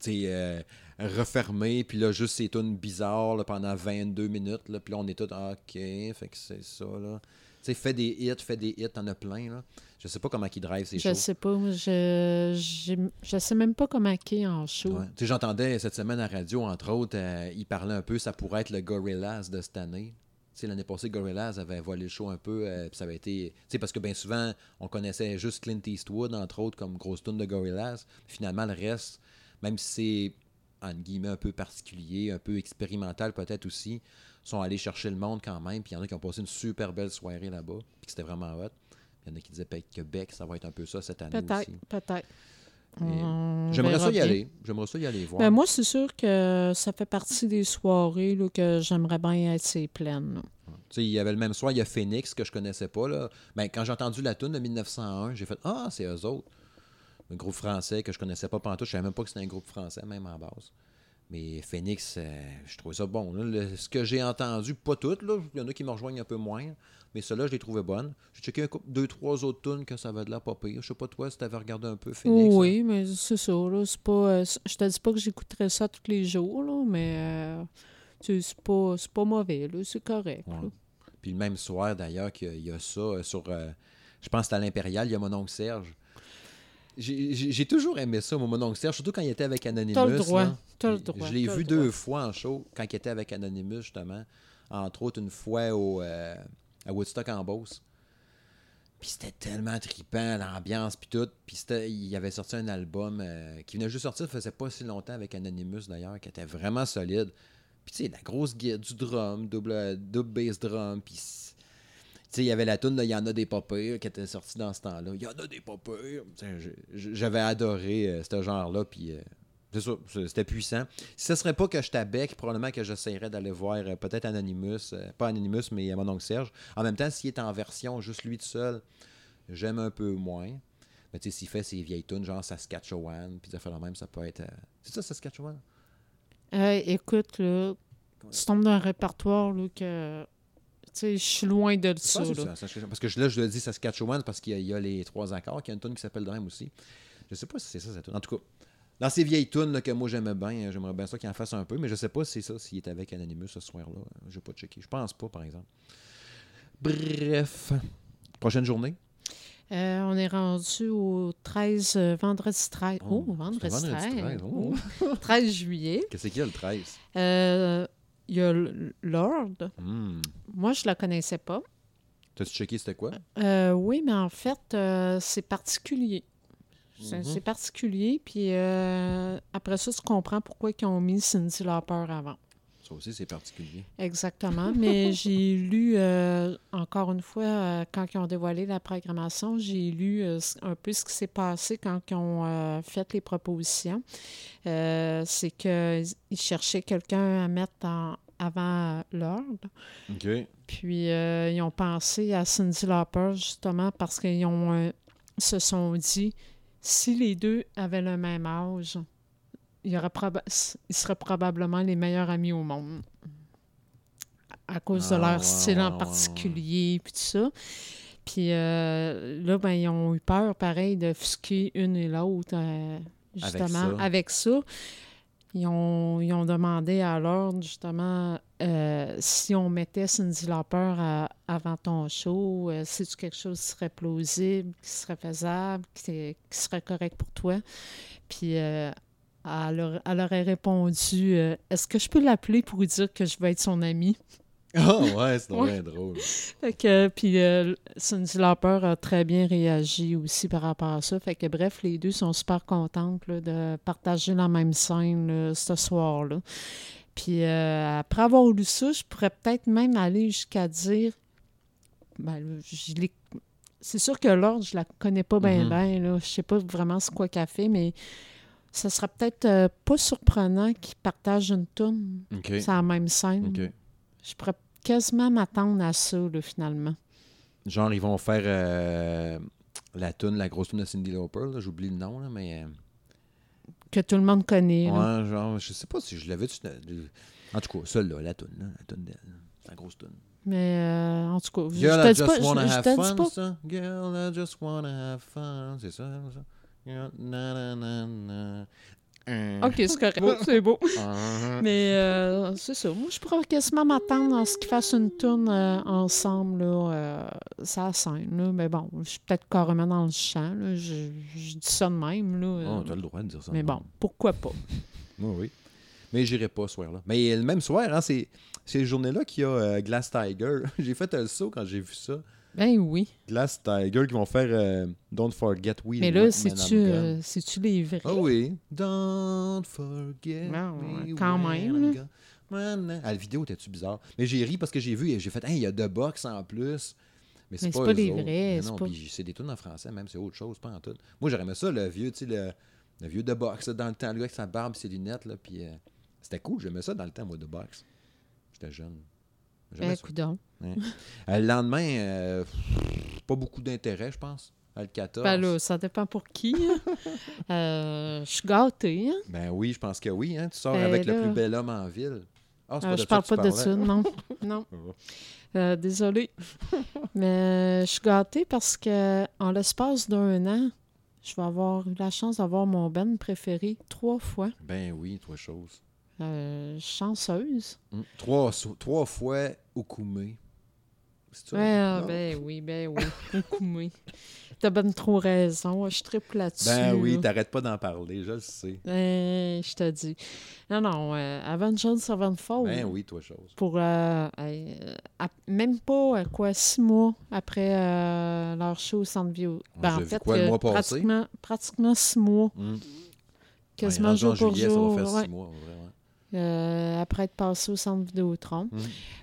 tu sais, refermé, puis là, juste ces tunes bizarres là, pendant 22 minutes, là, puis là, on est tous, ah, ok, fait que c'est ça, là. Tu sais, fais des hits, fais des hits, t'en as plein, là. Je sais pas comment il drive ces Je shows. sais pas. Je, je sais même pas comment qui en show. Ouais. Tu sais, J'entendais cette semaine à radio, entre autres, euh, il parlait un peu, ça pourrait être le Gorillaz de cette année. Tu sais, L'année passée, Gorillaz avait volé le show un peu, euh, puis ça avait été... Tu sais, parce que bien souvent, on connaissait juste Clint Eastwood, entre autres, comme grosse tune de Gorillaz. Finalement, le reste, même si c'est, entre guillemets, un peu particulier, un peu expérimental peut-être aussi, sont allés chercher le monde quand même, puis il y en a qui ont passé une super belle soirée là-bas, puis c'était vraiment hot. Il y en a qui disaient peut-être que Beck, ça va être un peu ça cette année Peut-être, aussi. peut-être. Et On J'aimerais ça y bien. aller. J'aimerais ça y aller voir. Ben, moi, c'est sûr que ça fait partie des soirées là, que j'aimerais bien être ces pleines. il y avait le même soir, il y a Phoenix que je connaissais pas. Là. Ben, quand j'ai entendu la tune de 1901, j'ai fait Ah, c'est eux autres. Un groupe français que je connaissais pas pantoute. Je savais même pas que c'était un groupe français, même en base. Mais Phoenix, euh, je trouvais ça bon. là. Le- ce que j'ai entendu, pas toutes, là. il y en a qui me rejoignent un peu moins. Mais ceux-là, je les trouvais bonnes. J'ai checké un couple- deux, trois autres tunes que ça avait de l'air pas pire. Je sais pas toi si tu avais regardé un peu Phoenix. oui, mais c'est ça. Là, c'est pas, euh, je te dis pas que j'écouterais ça tous les jours, là, mais euh, c'est pas, c'est pas mauvais. là, C'est correct. Ouais. là. Puis le même soir, d'ailleurs, qu'il y a ça euh, sur. je pense que c'est à l'Impérial, il y a mon oncle Serge. J'ai toujours aimé ça, mon oncle Serge, surtout quand il était avec Anonymous. T'as le droit. T'as le droit. Je l'ai vu deux fois en show, quand il était avec Anonymous, justement. Entre autres, une fois au, euh, à Woodstock en Beauce. Puis c'était tellement trippant, l'ambiance, puis tout. Puis il avait sorti un album euh, qui venait juste sortir, faisait pas si longtemps avec Anonymous d'ailleurs, qui était vraiment solide. Puis tu sais, la grosse guide du drum, double, double bass drum, puis il y avait la tune de Il y en a des pas pires qui était sortie dans ce temps-là. Il y en a des pas pires. J'avais adoré euh, ce genre-là, puis euh, c'est c'était puissant. Si ce serait pas que je bec, probablement que j'essayerais d'aller voir euh, peut-être Anonymous, pas Anonymous, mais mon oncle Serge. En même temps, s'il est en version juste lui tout seul, j'aime un peu moins. Mais tu sais, s'il fait ses vieilles tunes, genre Saskatchewan, puis ça fait la même, ça peut être. C'est ça, Saskatchewan? Écoute, là, tu tombes dans un répertoire que. Je suis loin de ça. Là. Parce que là, je le dis Saskatchewan parce qu'il y, a- il y a les trois accords, qu'il y a une tune qui s'appelle de même aussi. Je sais pas si c'est ça, cette tune. En tout cas, dans ces vieilles tunes là, que moi j'aimais bien, euh, j'aimerais bien ça qu'il en fasse un peu, mais je sais pas si c'est ça, s'il est avec Anonymous ce soir-là. Je vais pas checker. Je pense pas, par exemple. Bref. Prochaine journée? Euh, on est rendu au 13, euh, vendredi 13. Oh, Oh, vendredi vendredi 13. 13, oh. Oh. 13 juillet. Qu'est-ce qu'il y a le 13? Euh, il y a Lord. Hmm. Moi, je la connaissais pas. T'as-tu checké c'était quoi? Euh, oui, mais en fait, euh, c'est particulier. C'est Mhm. particulier. Puis euh, après ça, tu comprends pourquoi ils ont mis Cindy Lauper avant. Ça aussi, c'est particulier. Exactement. Mais j'ai lu, euh, encore une fois, euh, quand ils ont dévoilé la programmation, j'ai lu euh, un peu ce qui s'est passé quand ils ont fait les propositions. C'est qu'ils cherchaient quelqu'un à mettre en- avant l'ordre. OK. Puis ils ont pensé à Cindy Lauper justement parce qu'ils ont se sont dit si les deux avaient le même âge, il proba- ils seraient probablement les meilleurs amis au monde. À cause de Ah, leur style en particulier, puis tout ça. Puis euh, là, ben, ils ont eu peur, pareil, de fusquer une et l'autre, euh, justement, ça. avec ça. Ils ont, ils ont demandé à l'ordre, justement, euh, si on mettait Cindy Lauper à- avant ton show, euh, c'est-tu quelque chose qui serait plausible, qui serait faisable, qui, qui serait correct pour toi? Puis elle, leur- elle aurait répondu euh, Est-ce que je peux l'appeler pour lui dire que je vais être son amie? Ah ouais, c'est Ouais. drôle. Fait que, puis euh, Cindy Lauper a très bien réagi aussi par rapport à ça. Fait que bref, les deux sont super contentes là, de partager la même scène là, ce soir-là. Puis euh, après avoir lu ça, je pourrais peut-être même aller jusqu'à dire. Ben, là, je l'ai- c'est sûr que l'ordre, je la connais pas bien, Mhm. bien. là. Je sais pas vraiment c'est quoi qu'elle fait, mais ça serait peut-être euh, pas surprenant qu'ils partagent une toune. C'est la même scène. Je pourrais quasiment m'attendre à ça, là, finalement. Genre, ils vont faire euh, la toune, la grosse toune de Cindy Lauper. J'oublie le nom, là, mais... euh, Que tout le monde connaît. là. Ouais, genre, je sais pas si je l'avais... En tout cas, celle-là, la toune, là, la toune d'elle. La grosse toune. Mais euh, en tout cas, Girl, je I te dis just pas. wanna je- je have te dis fun, ça. Girl, I just wanna have fun. C'est ça, ça? Ok, c'est correct. c'est beau. Ah. Mais euh, c'est ça. Moi, je pourrais quasiment m'attendre à ce qu'ils fassent une tourne ensemble, là, euh, ça la scène. Là. Mais bon, je suis peut-être carrément dans le champ. Là. Je, je dis ça de même. Là, euh, Oh, t'as le droit de dire ça. mais bon, pourquoi pas? Oui, oui. Mais j'irai pas ce soir-là. Mais le même soir, hein, c'est ces journées-là qu'il y a euh, Glass Tiger. j'ai fait un saut quand j'ai vu ça. Ben oui. Glass Tiger qui vont faire euh, Don't Forget We Mais là, c'est-tu euh, c'est-tu les vrais? Ah oui. Don't forget Non, me quand même, là. Ah, la vidéo était-tu bizarre? Mais j'ai ri parce que j'ai vu et j'ai fait, hey, il y a The Box en plus. Mais c'est pas, les autres. vrais, Mais non, pas- c'est des tunes en français, même, c'est autre chose, pas en tout. Moi, j'aurais aimé ça, le vieux, tu sais, le, le vieux The Box, dans le temps, gars avec sa barbe et ses lunettes, là, puis euh, c'était cool, j'aimais ça dans le temps, moi, The Box. J'étais jeune. Ben, ça. Euh, le lendemain, euh, pas beaucoup d'intérêt, je pense. Le 14. Ben là, ça dépend pour qui. hein. Euh, je suis gâtée. Hein? Ben oui, je pense que oui. Hein? Tu sors Ben avec là- le plus bel homme en ville. Ah, Euh, pas je parle pas de ça, non. non. Euh, désolée. Mais je suis gâtée parce que en l'espace d'un an, je vais avoir eu la chance d'avoir mon Ben préféré trois fois. Ben oui, trois choses. Euh, chanceuse. Hum. Trois, trois fois au Koumé. C'est ça? Ouais, ah, ben oui, ben oui. Okoumé. T'as ben trop raison. Je triple là-dessus. Ben oui, là. t'arrêtes pas d'en parler, je le sais. Euh, je te dis. Non, non. Euh, Avengers Sevenfold. Ben oui, trois choses. pour euh, hey, euh, ap- même pas euh, quoi six mois après euh, leur show au Centre Bio. A en fait, quoi, le euh, mois passé? pratiquement, pratiquement six mois, Hum. quasiment Ouais, jour en pour juillet, jour. Ça va faire ouais. six mois, vraiment. Euh, après être passé au Centre Vidéotron. Hum.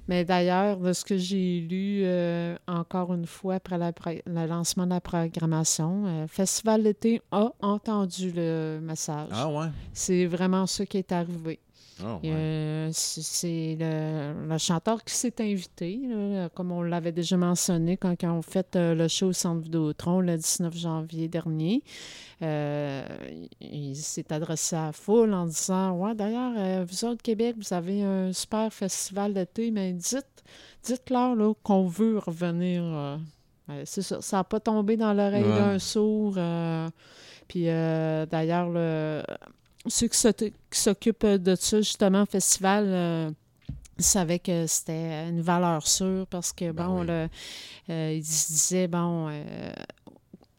Mais d'ailleurs, de ce que j'ai lu, euh, encore une fois, après la le lancement de la programmation, euh, Festival d'été a entendu le message. Ah ouais? C'est vraiment ça qui est arrivé. Ah ouais. euh, c'est le, le chanteur qui s'est invité, là, comme on l'avait déjà mentionné quand ont fait euh, le show au Centre Vidéotron le 19 janvier dernier. Euh, il s'est adressé à la foule en disant Ouais, d'ailleurs, vous autres, Québec, vous avez un super festival d'été, mais dites, dites-leur là, qu'on veut revenir. euh. C'est ça, ça n'a pas tombé dans l'oreille Ouais. d'un sourd. euh, puis euh, d'ailleurs, le ceux qui s'oc- qui s'occupent de ça, justement, au festival, euh, savaient que c'était une valeur sûre parce que, Ben bon, oui. le- euh, ils se disaient, bon, euh,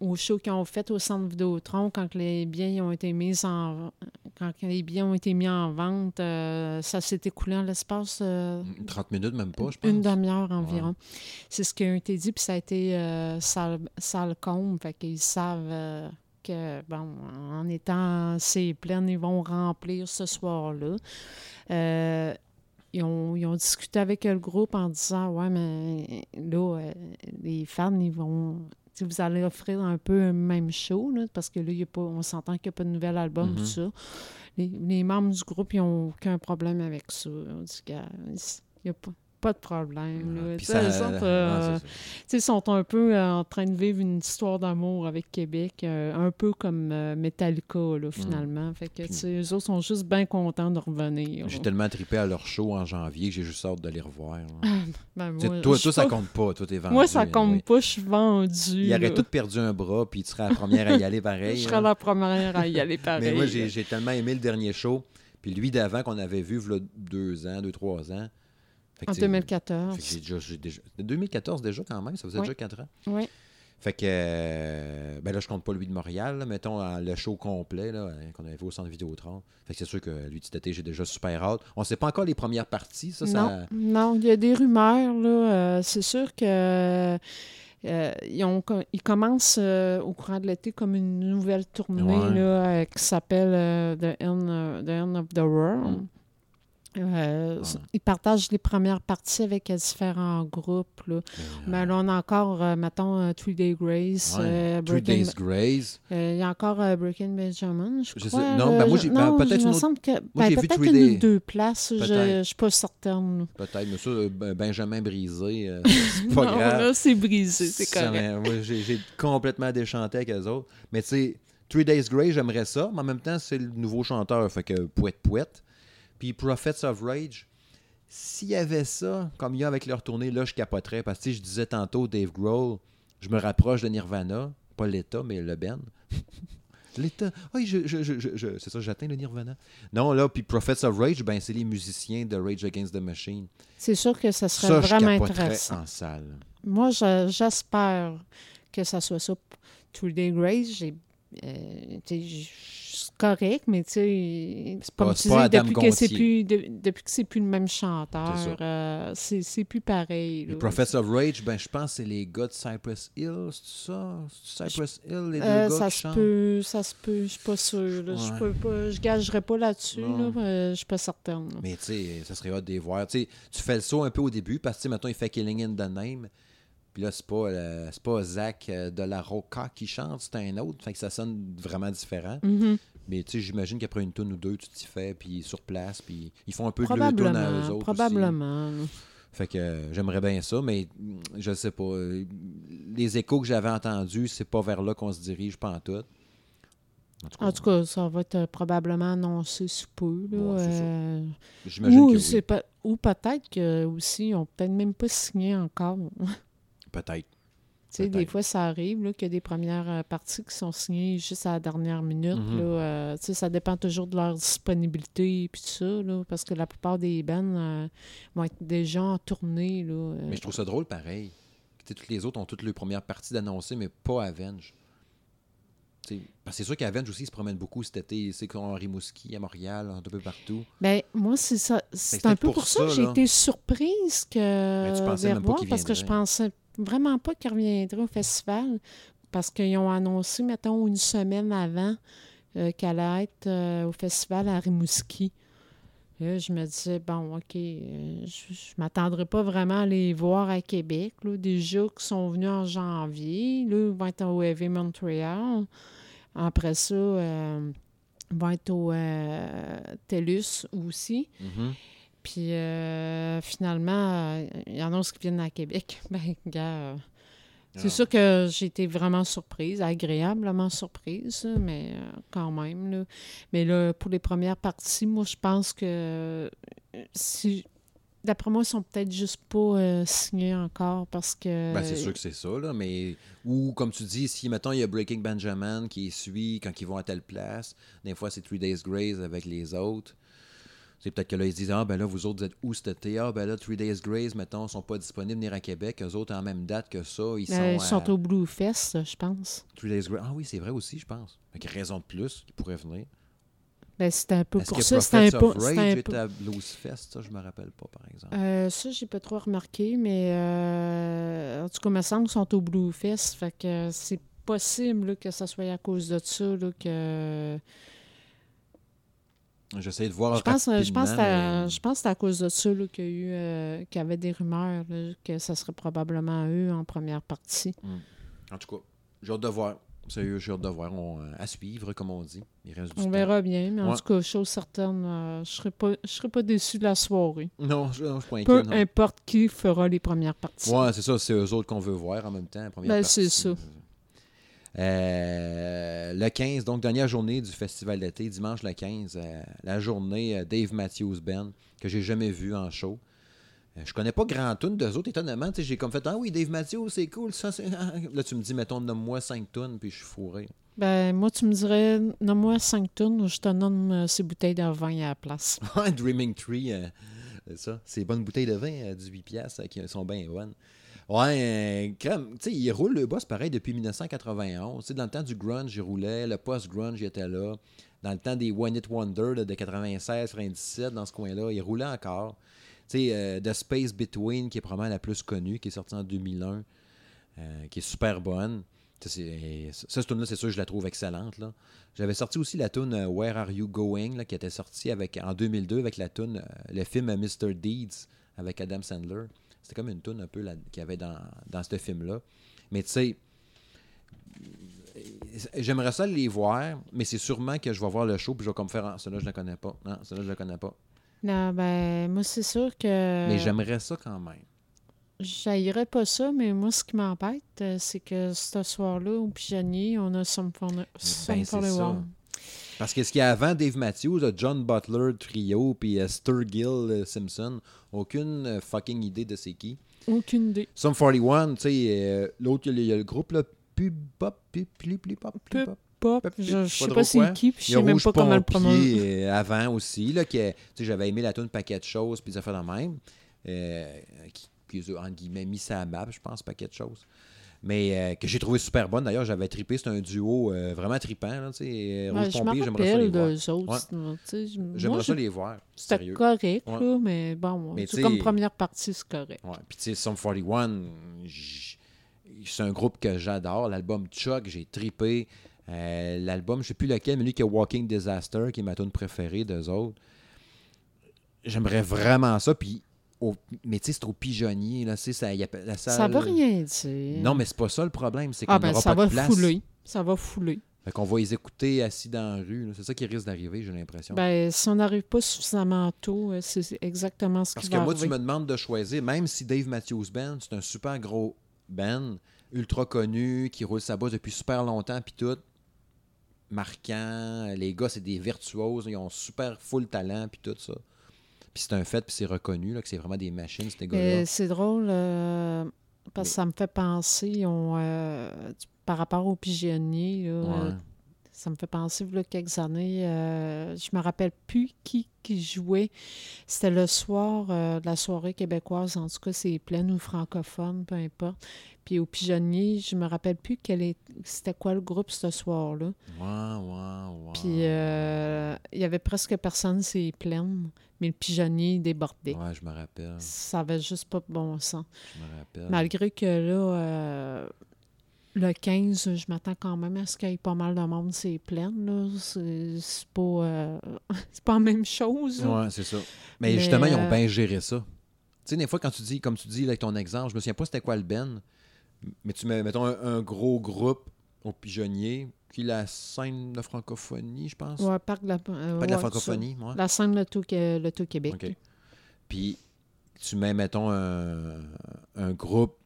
au show qu'ils ont fait au centre Vidéotron, quand les biens ont été mis en quand les billets ont été mis en vente, euh, ça s'est écoulé en l'espace euh, 30 minutes, même pas, je pense. une demi-heure environ. C'est ce qui a été dit, puis ça a été euh, sale, sale comble, fait qu'ils savent euh, que, bon, en étant c'est plein, ils vont remplir ce soir-là. Euh, ils ont, ils ont discuté avec le groupe en disant Ouais, mais là, euh, les fans, ils vont. Vous allez offrir un peu un même show, là, parce que là, il y a pas, on s'entend qu'il n'y a pas de nouvel album, Mhm. tout ça. Les, les membres du groupe, ils n'ont aucun problème avec ça. On dit qu'il n'y a pas, pas de problème. là. Ouais, puis ça- autres, ouais, euh, ils sont un peu euh, en train de vivre une histoire d'amour avec Québec, euh, un peu comme Metallica, là, finalement. Fait que, eux autres sont juste bien contents de revenir. J'ai là. tellement trippé à leur show en janvier que j'ai juste hâte de les revoir. là. Ben, moi, toi, toi, ça compte pas. Toi, t'es vendu. Moi, ça compte pas, je suis vendu. Il aurait là. tout perdu un bras, puis tu serais la première à y aller pareil. Je serais la première à y aller pareil. Mais moi, j'ai là. tellement aimé le dernier show. Puis lui d'avant qu'on avait vu, v'là deux ans, deux, trois ans. Fait En tu sais, 2014. fait que j'ai déjà, j'ai déjà- 2014 déjà quand même, ça faisait déjà quatre ans. Oui. Fait que, euh, ben là, je compte pas lui de Montréal, là, mettons le show complet là, euh, qu'on avait vu au centre Vidéotron. Fait que c'est sûr que lui, été, j'ai déjà super hâte. On sait pas encore les premières parties, ça, non, ça... non, il y a des rumeurs. Là, euh, c'est sûr que euh, ils, ont, ils commencent euh, au courant de l'été comme une nouvelle tournée Ouais. là, euh, qui s'appelle the, End, The End of the World. Mm. Euh, Ouais. Ils partagent les premières parties avec euh, différents groupes. Là. Mais là, on a encore, euh, mettons, Three Day Grace, Ouais. Three Days Grace. euh, il y a encore Breaking Benjamin, je Je sais- crois. non, ben moi, Je- j'ai- ben, peut-être une autre- semble que... ben, peut-être une Day- deux places, je ne suis pas certaine. Peut-être, mais ça, ben- Benjamin Brisé, c'est pas non, grave. là, c'est brisé, c'est correct. moi, j'ai complètement déchanté avec eux autres. Mais tu sais, Three Days Grace, j'aimerais ça, mais en même temps, c'est le nouveau chanteur, fait que pouette pouette. Puis Prophets of Rage, s'il y avait ça, comme il y a avec leur tournée, là, je capoterais. Parce que je disais tantôt, Dave Grohl, je me rapproche de Nirvana, pas l'État, mais le Ben. L'État. Oui, je, je, je, je- je- c'est ça, j'atteins le Nirvana. Non, là, puis Prophets of Rage, ben, c'est les musiciens de Rage Against the Machine. C'est sûr que ça serait Ça, vraiment intéressant. en salle. Moi, je- j'espère que ça soit ça. Day Grace, j'ai. Euh, c'est correct, mais tu sais, C'est pas- c'est pas depuis que c'est plus, de- depuis que c'est plus le même chanteur, C'est euh, plus pareil. Les là. Prophets of Rage, ben, je pense que c'est les gars de Cypress Hill, c'est ça? Cypress Hill, les deux Euh, gars ça se peut, ça se peut, je suis pas sûre. là. Je peux pas, je gagerai pas là-dessus, là, euh, je suis pas certaine. Mais tu sais, ça serait hâte de les voir. Tu fais le saut un peu au début parce que, mettons, il fait Killing in the Name. Puis là, c'est pas, euh, c'est pas Zach euh, de la Roca qui chante, c'est un autre. Fait que ça sonne vraiment différent. Mhm. Mais tu sais, j'imagine qu'après une tonne ou deux, tu t'y fais, puis sur place, puis ils font un peu de leur tonne à eux Probablement, autres. probablement. Fait que euh, j'aimerais bien ça, mais mm, je sais pas. Les échos que j'avais entendus, c'est pas vers là qu'on se dirige, pas en tout. En tout cas, ça va être euh, probablement annoncé sous peu. Là, ça. euh, j'imagine ou, oui. ou peut-être que aussi, ils n'ont peut-être même pas signé encore. Peut-être. Tu sais, des fois, ça arrive là, qu'il y a des premières euh, parties qui sont signées juste à la dernière minute. Mhm. là, euh, tu sais, ça dépend toujours de leur disponibilité et tout ça, là, parce que la plupart des bands euh, vont être déjà en tournée. Là, euh. Mais je trouve ça drôle pareil. Tu sais, toutes les autres ont toutes leurs premières parties d'annoncer, mais pas Avenge. Parce que c'est sûr qu'Avenge aussi ils se promène beaucoup cet été. C'est qu'on Rimouski, à Montréal, un peu partout. Ben, moi, c'est ça. C'est c'est un peu pour ça que j'ai été surprise que Mais tu pensais même pas parce que je pensais vraiment pas qu'il reviendrait au festival. Parce qu'ils ont annoncé, mettons, une semaine avant euh, qu'elle allait être euh, au festival à Rimouski. Là, je me disais, bon, OK, euh, je, je m'attendrais pas vraiment à les voir à Québec. Là. Déjà qui sont venus en janvier. Là, ils vont être au Heavy Montreal. Après ça, ils vont être au TELUS aussi. Mhm. Puis euh, finalement, euh, ils annoncent qu'ils viennent à Québec. Ben, gars, euh, c'est Ah. sûr que j'ai été vraiment surprise, agréablement surprise, mais quand même. Là. Mais là, pour les premières parties, moi, je pense que si. D'après moi, ils sont peut-être juste pas euh, signés encore parce que. Ben, c'est sûr que c'est ça, là, mais... Ou, comme tu dis, si, mettons, il y a Breaking Benjamin qui suit quand ils vont à telle place, des fois, c'est Three Days Grace avec les autres. C'est peut-être que là, ils se disent, ah, ben là, vous autres, vous êtes où cet été? Ah, ben là, Three Days Grace, mettons, sont pas disponibles venir à Québec. Eux autres, en même date que ça, ils sont, Euh, ils à sont au Blue Fest, je pense. Three Days Grace. Ah oui, c'est vrai aussi, je pense. Avec raison de plus, ils pourraient venir. Ben, c'était un peu Est-ce pour ça. C'était un peu. Rage était à Blues Fest? Ça, je me rappelle pas, par exemple. Euh, ça, j'ai pas trop remarqué, mais euh, en tout cas, il me semble qu'ils sont au Blue Fest. Fait que c'est possible là, que ça soit à cause de ça là, que. J'essaie de voir Je pense, euh, je pense, mais- je pense que c'est à cause de ça qu'il y a eu euh, qu'il y avait des rumeurs là, que ça serait probablement eux en première partie. En tout cas, j'ai hâte de voir. Sérieux, j'ai hâte de voir. On, euh, à suivre, comme on dit. Il reste du On temps. verra bien, mais en tout cas, chose certaine, euh, je serais pas, je serais pas déçu de la soirée. Non, je, je suis pas inquiet. Peu non. importe qui fera les premières parties. Ouais, c'est ça, c'est eux autres qu'on veut voir en même temps. première Ben, partie. c'est ça. Euh, le 15, donc dernière journée du festival d'été, dimanche le 15, euh, la journée euh, Dave Matthews Band, que j'ai jamais vu en show. Euh, je connais pas grand tune d'eux autres, étonnamment. J'ai comme fait Ah oui, Dave Matthews, c'est cool. Ça, c'est- Là, tu me dis, mettons, nomme-moi 5 tonnes, puis je suis fourré. Ben, moi, tu me dirais, nomme-moi 5 tonnes, je te nomme euh, ces bouteilles de vin à la place. Dreaming Tree, euh, c'est ça. Ces bonnes bouteilles de vin à 18$ piastres, euh, qui sont bien bonnes. Ouais, euh, crème, tu sais, il roule le boss pareil depuis 1991. Tu sais, dans le temps du grunge, il roulait. Le post-grunge, il était là. Dans le temps des One It Wonder de 96, 97, dans ce coin-là, il roulait encore. Tu sais, euh, The Space Between, qui est probablement la plus connue, qui est sortie en 2001, euh, qui est super bonne. Ça, cette tune-là, c'est sûr, je la trouve excellente. là. J'avais sorti aussi la tune Where Are You Going, qui était sortie avec, en 2002 avec la tune, le film Mr. Deeds avec Adam Sandler. C'était comme une tune un peu qu'il y avait dans, dans ce film-là. Mais tu sais, j'aimerais ça les voir, mais c'est sûrement que je vais voir le show puis je vais comme faire, ah, celui-là, je ne connais pas. Non, celui-là, je le connais pas. Non, ben, moi, c'est sûr que. Mais j'aimerais ça quand même. J'haïrais pas ça, mais moi, ce qui m'embête, euh, c'est que ce soir-là, au pigeonnier, on a Some for the, Some Ben, for the ça. Parce que ce qu'il y a avant Dave Matthews, John Butler Trio puis euh, Sturgill euh, Simpson, aucune euh, fucking idée de c'est qui. Aucune idée. Sum 41, tu sais, euh, l'autre, il y a le- il y, a le groupe, là, Pubop, Pupli, Pop, Pup, Pop. Je, sais pas c'est qui, puis je sais même pas comment le prononcer. Avant aussi, là, que, tu sais, j'avais aimé la tune Paquet de choses, puis ça fait de même. Euh, qui, qui, entre guillemets, mis ça à map, je pense, Paquet de choses. Mais euh, que j'ai trouvé super bonne. D'ailleurs, j'avais trippé. C'est un duo euh, vraiment trippant. Sais. Ben, Rouge je me Pompier, j'aimerais ça les voir. Ouais. J'aimerais ça les voir. C'était correct, Ouais. là, mais bon, Mais comme première partie, c'est correct. Ouais. Puis, tu sais, Sum 41, j- c'est un groupe que j'adore. L'album Chuck, j'ai trippé. Euh, L'album, je sais plus lequel, mais lui qui est Walking Disaster, qui est ma tune préférée d'eux autres. J'aimerais vraiment ça. Puis, au- mais tu sais, c'est au pigeonnier. Là, ça, y a, la salle... Ça veut rien dire. Non, mais c'est pas ça le problème. C'est qu'on Ah, ben, ça pas va de place. fouler. Ça va fouler. Fait qu'on va les écouter assis dans la rue. C'est ça qui risque d'arriver, j'ai l'impression. Ben, si on n'arrive pas suffisamment tôt, euh, c'est exactement ce Parce qui que va moi, arriver. tu me demandes de choisir, même si Dave Matthews Band, c'est un super gros band, ultra connu, qui roule sa bosse depuis super longtemps, puis tout, marquant. Les gars, c'est des virtuoses, ils ont super full talent, puis tout ça. Puis c'est un fait, puis c'est reconnu, là, que c'est vraiment des machines, ces gars-là. Euh, c'est drôle euh, parce que ça me fait penser ont, euh, par rapport aux pigeonniers. là, Ouais. Ça me fait penser, il y a quelques années, euh, je me rappelle plus qui, qui jouait. C'était le soir euh, de la soirée québécoise, en tout cas, c'est pleine ou francophone, peu importe. Puis au pigeonnier, je me rappelle plus quel est, c'était quoi le groupe ce soir-là. Ouais, ouais, ouais. Puis euh, il y avait presque personne, c'est pleine, mais le pigeonnier débordait. Ouais, je me rappelle. Ça avait juste pas de bon sens. Je me rappelle. Malgré que là, euh, le 15, je m'attends quand même à ce qu'il y ait pas mal de monde, c'est plein. là. C'est pas, euh, pas la même chose. Ouais, c'est ça. Mais, Mais, justement, ils ont euh, bien géré ça. Tu sais, des fois, quand tu dis, comme tu dis avec ton exemple, je me souviens pas c'était quoi le Ben, mais tu mets, mettons, un, un gros groupe au pigeonnier, puis la scène de francophonie, je pense. Ouais, parc de la, euh, Pas de la ouais, francophonie, ouais. La scène de tout, le tout Québec. OK. Puis tu mets, mettons, un, un groupe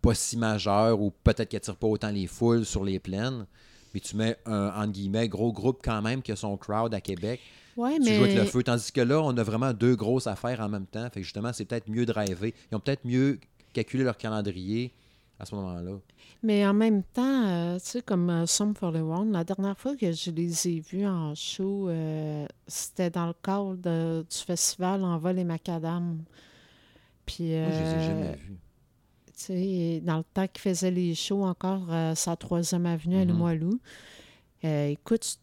pas si majeur ou peut-être qui attire pas autant les foules sur les plaines, mais tu mets un, entre guillemets, gros groupe quand même qui a son crowd à Québec. Ouais, Tu joues avec le mais, feu. Tandis que là, on a vraiment deux grosses affaires en même temps. Fait que justement, c'est peut-être mieux driver. Ils ont peut-être mieux calculé leur calendrier à ce moment-là. mais en même temps, euh, tu sais, comme euh, Some for the One, la dernière fois que je les ai vus en show, euh, c'était dans le cadre de- du festival Envol et Macadam. Puis, Moi, je les ai euh, jamais vus. Sais, dans le temps qu'il faisait les shows encore, euh, sa troisième avenue à Mhm. Limoilou. Euh, écoute,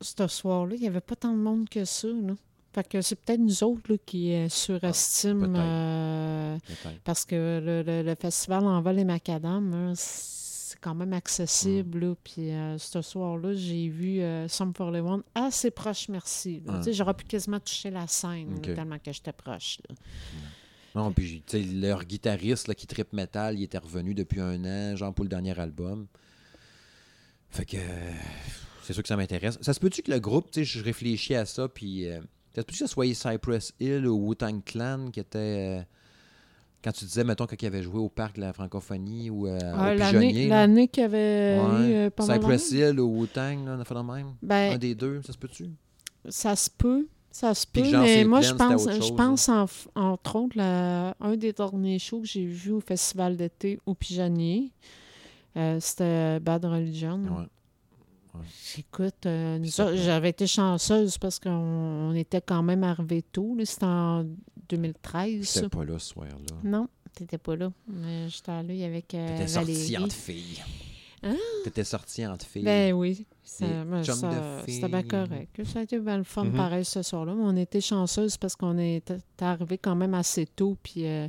ce soir-là, il n'y avait pas tant de monde que ça. Là. Fait que c'est peut-être nous autres là, qui euh, surestiment. euh, Peut-être. parce que le, le- le festival Envol et Macadam, hein, c'est quand même accessible. Mm. là. Puis euh, ce soir-là, j'ai vu euh, Some for the One assez proche, merci. J'aurais pu quasiment toucher la scène, là, tellement que j'étais proche. là. Non, puis tu sais, leur guitariste là, qui tripe metal, il était revenu depuis un an, genre pour le dernier album. Fait que euh, c'est sûr que ça m'intéresse. Ça se peut-tu que le groupe, tu sais, je réfléchis à ça, puis euh, ça se peut-tu que ce soit Cypress Hill ou Wu-Tang Clan qui était. euh, quand tu disais, mettons, quand il avait joué au parc de la francophonie ou euh, Ah, au Pigeonnier. l'année qu'il y avait Ouais. eu de Cypress monde. Hill ou Wu-Tang, là, on a fait de même? Un Ben, des deux, ça se peut-tu? ça se peut. Ça se peut, mais moi, je c'était pense, je pense en, entre autres, la- un des derniers shows que j'ai vu au Festival d'été au Pigeonnier, euh, c'était Bad Religion. Ouais. Écoute, euh, peut- j'avais été chanceuse parce qu'on on était quand même arrivé tôt. là. C'était en 2013. ça. J'étais pas là ce soir-là. Non, t'étais pas là. Mais j'étais allée avec euh, T'étais sorti Valérie. entre filles. Hein? T'étais sorti entre filles. Ben oui, ben, c'était bien correct. Ça a été bien le fun Mhm. pareil ce soir-là. Mais on était chanceuse parce qu'on était arrivé quand même assez tôt. Puis euh,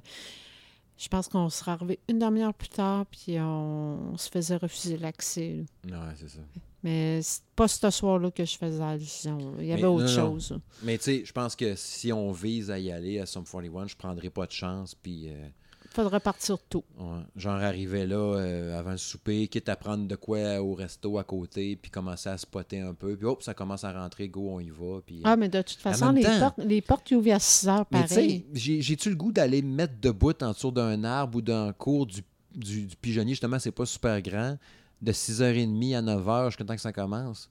je pense qu'on serait arrivé une demi-heure plus tard. Puis on, on se faisait refuser l'accès. Ouais, c'est ça. Mais c'est pas ce soir-là que je faisais allusion. là. Il y avait Mais autre non, chose. Mais tu sais, je pense que si on vise à y aller à Sum 41, je prendrai pas de chance. Puis, euh, Faudrait partir tôt. ouais, genre, arriver là euh, avant le souper, quitte à prendre de quoi au resto à côté, puis commencer à spotter un peu. Puis, hop, ça commence à rentrer, go, on y va. Puis, Ah, mais de toute façon, les temps- portes, les portes ouvrent à 6 heures, pareil. j'ai- j'ai-tu le goût d'aller me mettre debout en dessous d'un arbre ou d'un cours du, du, du pigeonnier, justement, c'est pas super grand, de 6h30 à 9h jusqu'à temps que ça commence?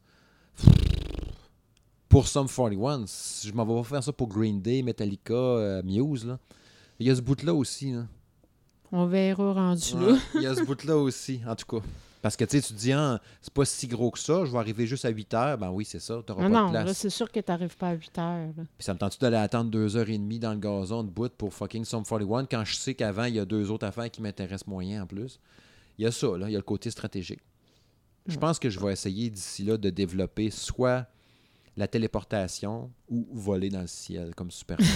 Pour Sum 41, si je m'en vais pas faire ça pour Green Day, Metallica, euh, Muse, là. Il y a ce bout-là aussi, là. On verra rendu Ouais, là. Il y a ce bout-là aussi, en tout cas. Parce que tu sais, tu dis, ah, c'est pas si gros que ça, je vais arriver juste à 8 h. Ben oui, c'est ça, t'auras Ah pas non, de place. là, c'est sûr que t'arrives pas à 8 heures. là. Puis ça me tente d'aller attendre deux heures et demie dans le gazon de bout pour fucking Sum 41 quand je sais qu'avant, il y a deux autres affaires qui m'intéressent moyen en plus? Il y a ça, là. Il y a le côté stratégique. Je Ouais. pense que je vais essayer d'ici là de développer soit la téléportation ou voler dans le ciel comme Superman.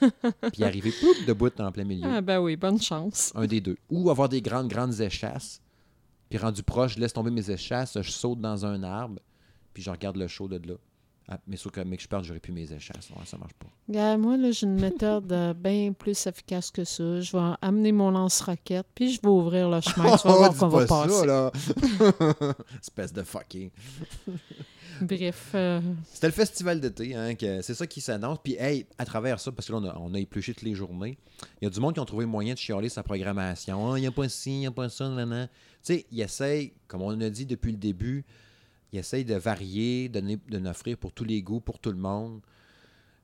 Puis arriver poup, debout en plein milieu. Ah ben oui, bonne chance. Un des deux. Ou avoir des grandes, grandes échasses. Puis rendu proche, je laisse tomber mes échasses, je saute dans un arbre, puis je regarde le show de là. Ah, mais sauf que, mais que je parte, j'aurais plus mes échasses. Ouais, ça marche pas. Moi, là, j'ai une méthode euh, bien plus efficace que ça. Je vais amener mon lance-roquette, puis je vais ouvrir le chemin. Tu vas voir qu'on va passer. là. Espèce de fucking. Bref, euh, C'était le festival d'été, hein, c'est ça qui s'annonce. Puis, hey, à travers ça, parce que là, on a, on a épluché toutes les journées, il y a du monde qui ont trouvé moyen de chialer sa programmation. Ah, Il n'y a pas ci, il n'y a pas ça, nan, nan. Tu sais, ils essayent, comme on a dit depuis le début, ils essayent de varier, de, de n'offrir pour tous les goûts, pour tout le monde.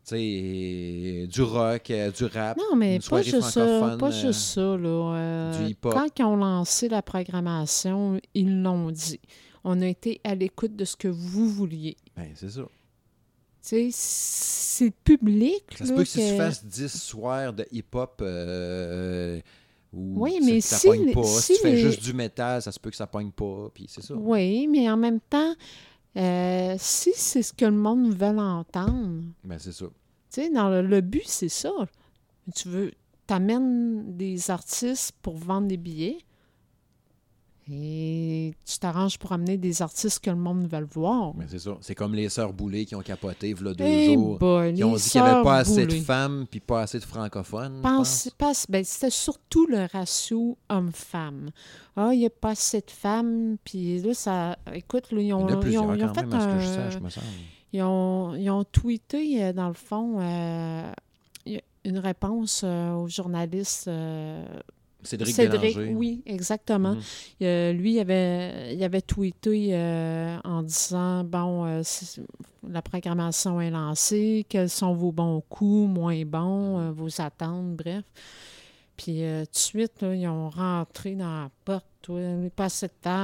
Tu sais, du rock, euh, du rap. non, mais une pas juste ça. Pas euh, juste ça, là. Euh, du hip-hop. Quand ils ont lancé la programmation, ils l'ont dit. On a été à l'écoute de ce que vous vouliez. Ben, c'est ça. Tu sais, c'est public. Ça se peut que si tu fasses 10 soirs de hip-hop euh, ou Oui, ça- mais ça si pogne pas. si Si tu fais juste du métal, ça se peut que ça pogne pas. Puis c'est ça. Oui, mais en même temps, euh, si c'est ce que le monde veut entendre, Ben, c'est ça. tu sais, dans le, le but, c'est ça. Tu veux, t'amènes des artistes pour vendre des billets et tu t'arranges pour amener des artistes que le monde veut voir. Ben, c'est ça. C'est comme les sœurs Boulay qui ont capoté il y a deux Eh jours. boy, Qui ont dit qu'il n'y avait pas assez de femmes puis pas assez de francophones. Pense, pense. ben, c'était surtout le ratio homme-femme. Ah, il n'y a pas assez de femmes, puis là, ça... Écoute, là, ils Il y ont, a ils ont- ils ont quand fait même, à ce que je un- sache, me semble. Ils ont, ils ont tweeté, euh, dans le fond, euh, une réponse euh, au journaliste euh, Cédric, Cédric. Bélanger. Oui, exactement. Mhm. Euh, lui, il avait, il avait tweeté euh, en disant Bon, euh, la programmation est lancée, quels sont vos bons coups, moins bons, Mhm. vos attentes, bref. Puis tout de suite, là, ils ont rentré dans la porte, pas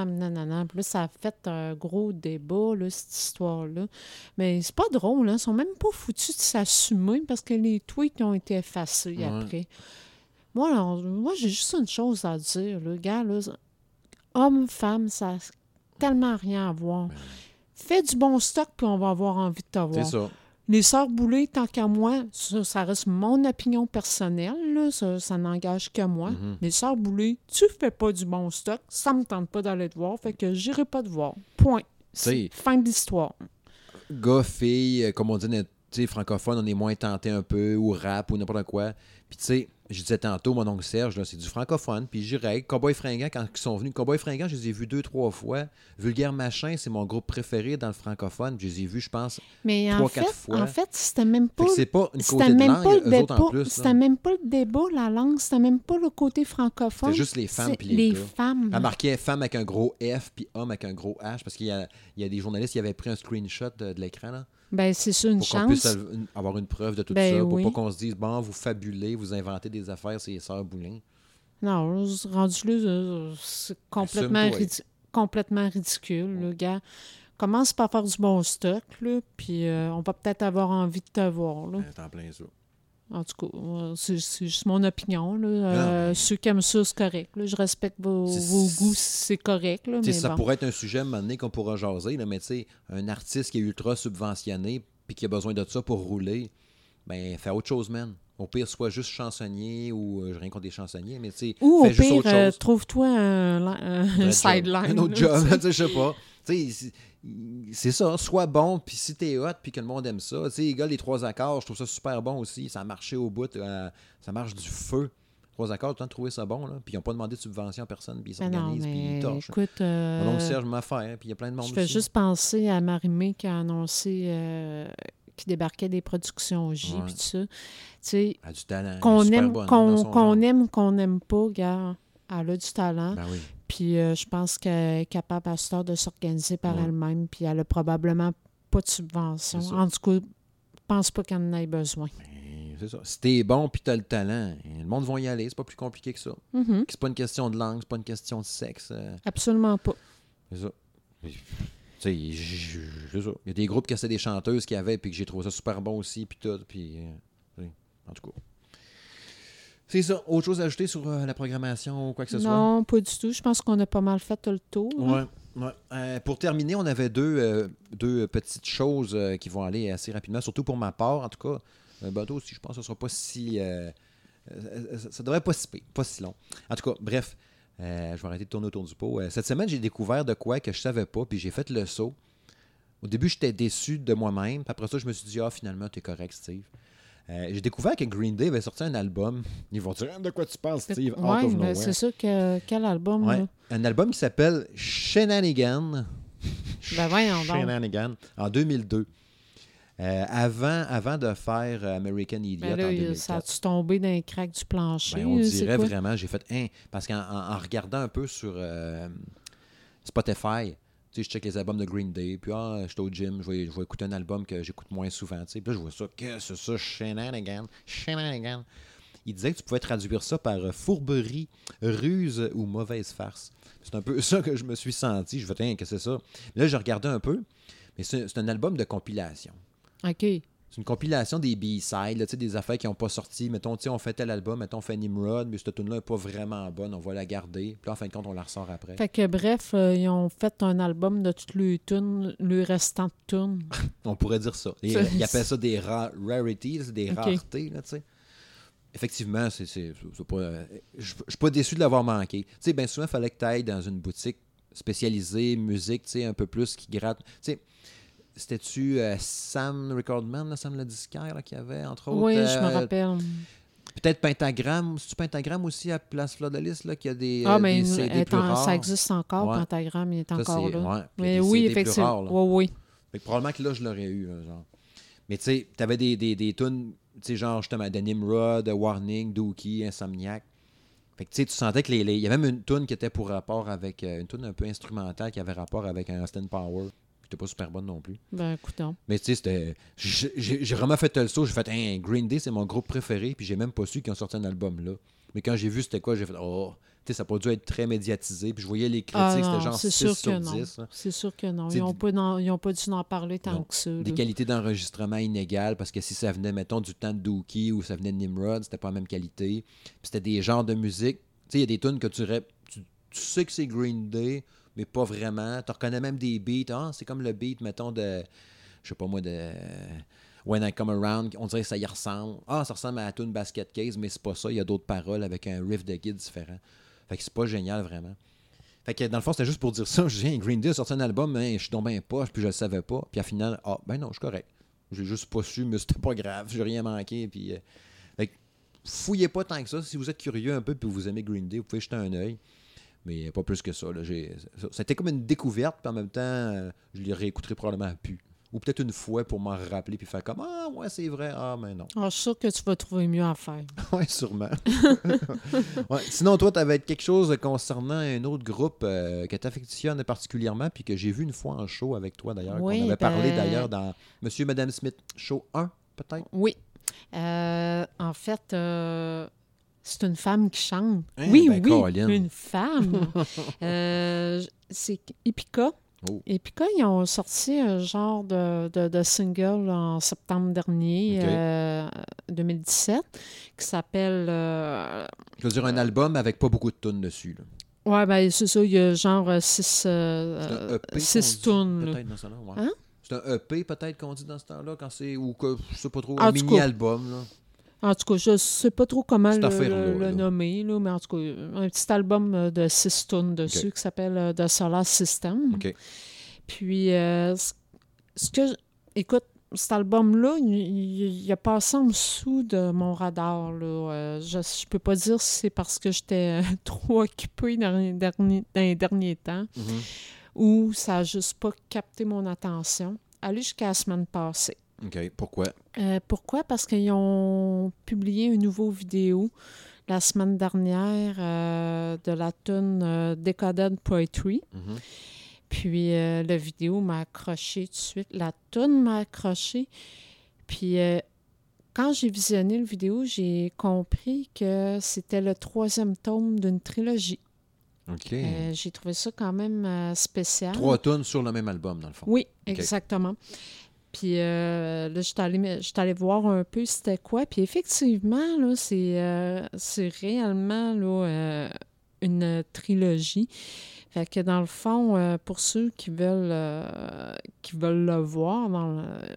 non, non, non. Puis là, ça a fait un gros débat, là, cette histoire-là. Mais c'est pas drôle, hein. Ils sont même pas foutus de s'assumer parce que les tweets ont été effacés Ouais. après. Moi, alors, moi j'ai juste une chose à dire, le gars, là. Homme, femme, ça n'a tellement rien à voir. Ben Fais du bon stock, puis on va avoir envie de te C'est ça. Les sœurs boulées, tant qu'à moi, ça, ça reste mon opinion personnelle, là, ça, ça n'engage que moi. Mhm. Les sœurs boulées, tu fais pas du bon stock, ça me tente pas d'aller te voir, fait que j'irai pas te voir. Point. C'est- Fin de l'histoire. Gars, filles, euh, comme on dit, francophone, on est moins tenté un peu, ou rap, ou n'importe quoi. Puis tu sais, je disais tantôt, mon oncle Serge, c'est du francophone. Puis j'irais, Cowboy Fringant, quand ils sont venus, Cowboy Fringant, je les ai vus deux, trois fois. Vulgaire Machin, c'est mon groupe préféré dans le francophone. Je les ai vus, je pense. Mais en Trois, fait, quatre fois. en fait, c'était même pas c'est pas une côté C'était de même langue, pas le débat. C'était même pas le débat, la langue. C'était même pas le côté francophone. C'était juste les femmes puis les femmes. Elle marquait femme avec un gros F, puis homme avec un gros H, parce qu'il y a, il y a des journalistes qui avaient pris un screenshot de, de l'écran, là, Ben, c'est ça, une pour qu'on puisse chance. av- une- avoir une preuve de tout Ben ça, pour oui. pas qu'on se dise, bon, vous fabulez, vous inventez des affaires, c'est les sœurs Boulin. Non, rendu là, euh, c'est complètement, ridi- complètement ridicule, le gars. Commence par faire du bon stock, là, puis euh, on va peut-être avoir envie de te voir, là. C'est en plein ça. En tout cas, euh, c'est c'est juste mon opinion, là. Euh, Non. Ceux qui aiment ça, c'est correct, là. Je respecte vos, goûts, c'est correct, là, mais ça bon. pourrait être un sujet à un moment donné qu'on pourra jaser, là, mais tu sais, un artiste qui est ultra subventionné puis qui a besoin de ça pour rouler, ben, fais autre chose, man. Au pire, soit juste chansonnier ou euh, j'ai rien contre des chansonniers, mais tu sais, Ou fais au juste pire, euh, trouve-toi un, un- sideline. Un autre job, je sais pas. C'est- ça, sois bon, puis si t'es hot, puis que le monde aime ça. Tu sais, les gars, les trois accords, je trouve ça super bon aussi. Ça a marché au bout, euh, ça marche du feu. Trois accords, tout le temps de trouver ça bon, là. Puis ils n'ont pas demandé de subvention à personne, puis ils s'organisent, puis ils torchent. écoute, euh, Donc, Serge m'a fait, puis il y a plein de monde je fais juste penser à Marie-Mé qui a annoncé qu'il débarquait des productions J puis tout ça. Tu sais, Elle a du talent. qu'on aime, qu'on dans son qu'on aime, n'aime pas, gars, elle a du talent. Ben oui. Puis euh, je pense qu'elle est capable à cette heure de s'organiser par Ouais. elle-même. Puis elle a probablement pas de subvention. En tout cas, je pense pas qu'elle en ait besoin. Ben, C'est ça. Si t'es bon puis t'as le talent, le monde va y aller. C'est pas plus compliqué que ça. Mhm. C'est pas une question de langue, c'est pas une question de sexe. euh, Absolument pas. C'est ça. Tu sais, c'est ça. Il y a des groupes qui essaient des chanteuses qu'il y avait, puis que j'ai trouvé ça super bon aussi, puis tout. Puis, euh, en tout cas. C'est ça. Autre chose à ajouter sur euh, la programmation ou quoi que ce soit? Non, pas du tout. Je pense qu'on a pas mal fait le tour. hein. Ouais. Euh, pour terminer, on avait deux, euh, deux petites choses qui vont aller assez rapidement, surtout pour ma part, en tout cas. Euh, Bateau aussi, je pense que ce sera pas si. ça, ça devrait pas si, pas si long. En tout cas, bref, euh, je vais arrêter de tourner autour du pot. Euh, cette semaine, j'ai découvert de quoi que je savais pas, puis j'ai fait le saut. Au début, j'étais déçu de moi-même, puis après ça, je me suis dit, ah, finalement, t'es correct, Steve. Euh, j'ai découvert que Green Day avait sorti un album. Ils vont dire, de quoi tu parles, Steve? Ouais, nowhere. c'est ça que quel album Ouais. Un album qui s'appelle Shenanigan. Ben voyons. Shenanigan en 2002. Euh, avant, avant de faire euh, American Idiot Ben en là, il- 2004. ça a-tu tombé dans les craques du plancher? Ben, on c'est dirait vraiment, j'ai fait un. Parce qu'en en, en regardant un peu sur euh, Spotify, tu sais, je check les albums de Green Day, puis ah, je suis au gym, je vais, je vais écouter un album que j'écoute moins souvent, tu sais. Puis là, je vois ça, que c'est ça, Shenanigan, Shenanigan. Il disait que tu pouvais traduire ça par euh, fourberie, ruse ou mauvaise farce. C'est un peu ça que je me suis senti. Je me tiens, que c'est ça? Là, je regardais un peu, mais c'est un album de compilation. OK. C'est une compilation des B-sides, là, des affaires qui n'ont pas sorti. Mettons, tu sais, on fait tel album, mettons, on fait Nimrod, mais cette tune-là n'est pas vraiment bonne, on va la garder. Puis là, en fin de compte, on la ressort après. Fait que bref, euh, ils ont fait un album de toutes les tunes, le restant de tunes. On pourrait dire ça. Et, euh, ils appellent ça des ra- rarities, des raretés, là, tu sais. Effectivement, c'est, pas, euh, je je suis pas déçu de l'avoir manqué. Tu sais, bien souvent, il fallait que tu ailles dans une boutique spécialisée, musique, tu sais, un peu plus qui gratte. Tu sais, c'était-tu euh, Sam Recordman, là, Sam le disquaire, là, qu'il y avait, entre autres? oui, je me euh, rappelle. Peut-être Pentagram. C'est-tu Pentagram aussi à Place Lys, là, qui a des, Ah, euh, mais des il- CD elle est plus en- rares? ça existe encore, Ouais. Pentagram, il est Ça, encore là. ouais, Mais oui, effectivement. rares. Oui, oui. Fait que probablement que là, je l'aurais eu. là, genre. Mais tu sais, t'avais des, des, des tunes, tu sais, genre justement, de Nimrod, de Warning, Dookie, Insomniac. Fait que tu sais, tu sentais que les, les- Il y avait même une tune qui était pour rapport avec. euh, une tune un peu instrumentale qui avait rapport avec un Austin Power. Qui était pas super bonne non plus. Ben, écoutons. Mais tu sais, c'était. J'ai vraiment fait le saut. J'ai fait, hein, Green Day, c'est mon groupe préféré. Puis j'ai même pas su qu'ils ont sorti un album là. Mais quand j'ai vu c'était quoi, j'ai fait, oh, tu sais, ça a pas dû être très médiatisé. Puis je voyais les critiques, Ah, c'était non, genre c'est 6 sûr sur que non. 10. là. C'est sûr que non. Ils n'ont pas, pas dû en parler tant Non. que ça. Des là. qualités d'enregistrement inégales parce que si ça venait, mettons, du temps de Dookie ou ça venait de Nimrod, c'était pas la même qualité. Puis c'était des genres de musique. Tu sais, il y a des tunes que tu, tu, tu sais que c'est Green Day, mais pas vraiment. Tu reconnais même des beats. Ah, c'est comme le beat, mettons, de. Je sais pas moi, de. When I Come Around, on dirait que ça y ressemble. Ah, ça ressemble à la tune Basket Case, mais c'est pas ça. Il y a d'autres paroles avec un riff de guide différent. Fait que c'est pas génial, vraiment. Fait que dans le fond, c'était juste pour dire ça. Je viens, Green Day a sorti un album, mais je suis tombé un puis je le savais pas. Puis à final, ah, ben non, je suis correct. J'ai juste pas su, mais c'était pas grave. J'ai rien manqué. Puis. euh, fait que fouillez pas tant que ça. Si vous êtes curieux un peu, puis vous aimez Green Day, vous pouvez jeter un œil. Mais pas plus que ça. Là. C'était comme une découverte, puis en même temps, euh, je les réécouterai probablement plus. Ou peut-être une fois pour m'en rappeler, puis faire comme Ah, ouais, c'est vrai. Ah, mais non. Ah, je suis sûre que tu vas trouver mieux à faire. Ouais, sûrement. Ouais, Sinon, toi, tu avais quelque chose concernant un autre groupe euh, que tu affectionnes particulièrement, puis que j'ai vu une fois en show avec toi d'ailleurs. Oui, qu'on avait parlé ben- d'ailleurs dans Monsieur et Madame Smith, show 1, peut-être? Oui. Euh, en fait, euh, c'est une femme qui chante. Hein, oui, ben, oui, Colin. une femme. Euh, c'est Epica. Oh. Epica, ils ont sorti un genre de, de- de single en septembre dernier, Ok. euh, 2017, qui s'appelle... euh, Je veux dire, un album avec pas beaucoup de tunes dessus. là. ouais, ben c'est ça, il y a genre euh, six, euh, C'est un EP. tunes. Peut-être dans ce ouais. Hein? C'est un EP, peut-être qu'on dit dans ce temps-là, quand c'est. Ou que je sais pas trop, En un mini-album. En tout cas, je ne sais pas trop comment le, nommer, là, mais en tout cas, un petit album euh, de six tunes dessus qui s'appelle euh, The Solar System. Puis, euh, ce- que. Écoute, cet album-là, il, il- a passé en dessous de mon radar. Là. Euh, je ne peux pas dire si c'est parce que j'étais trop occupée dans les, derniers, dans les derniers temps Mhm. ou ça n'a juste pas capté mon attention. Allez jusqu'à la semaine passée. OK. Pourquoi? Euh, pourquoi? Parce qu'ils ont publié une nouvelle vidéo la semaine dernière euh, de la tune euh, Decoded Poetry. Mhm. Puis euh, la vidéo m'a accroché tout de suite. La tune m'a accroché. Puis quand j'ai visionné la vidéo, j'ai compris que c'était le troisième tome d'une trilogie. OK. Euh, j'ai trouvé ça quand même euh, spécial. Trois tunes sur le même album, dans le fond. Oui, exactement. Puis euh, là, je suis allée, voir un peu c'était quoi. Puis effectivement, là, c'est, euh, c'est réellement là, euh, une trilogie. Fait que dans le fond, pour ceux qui veulent, qui veulent le voir dans le-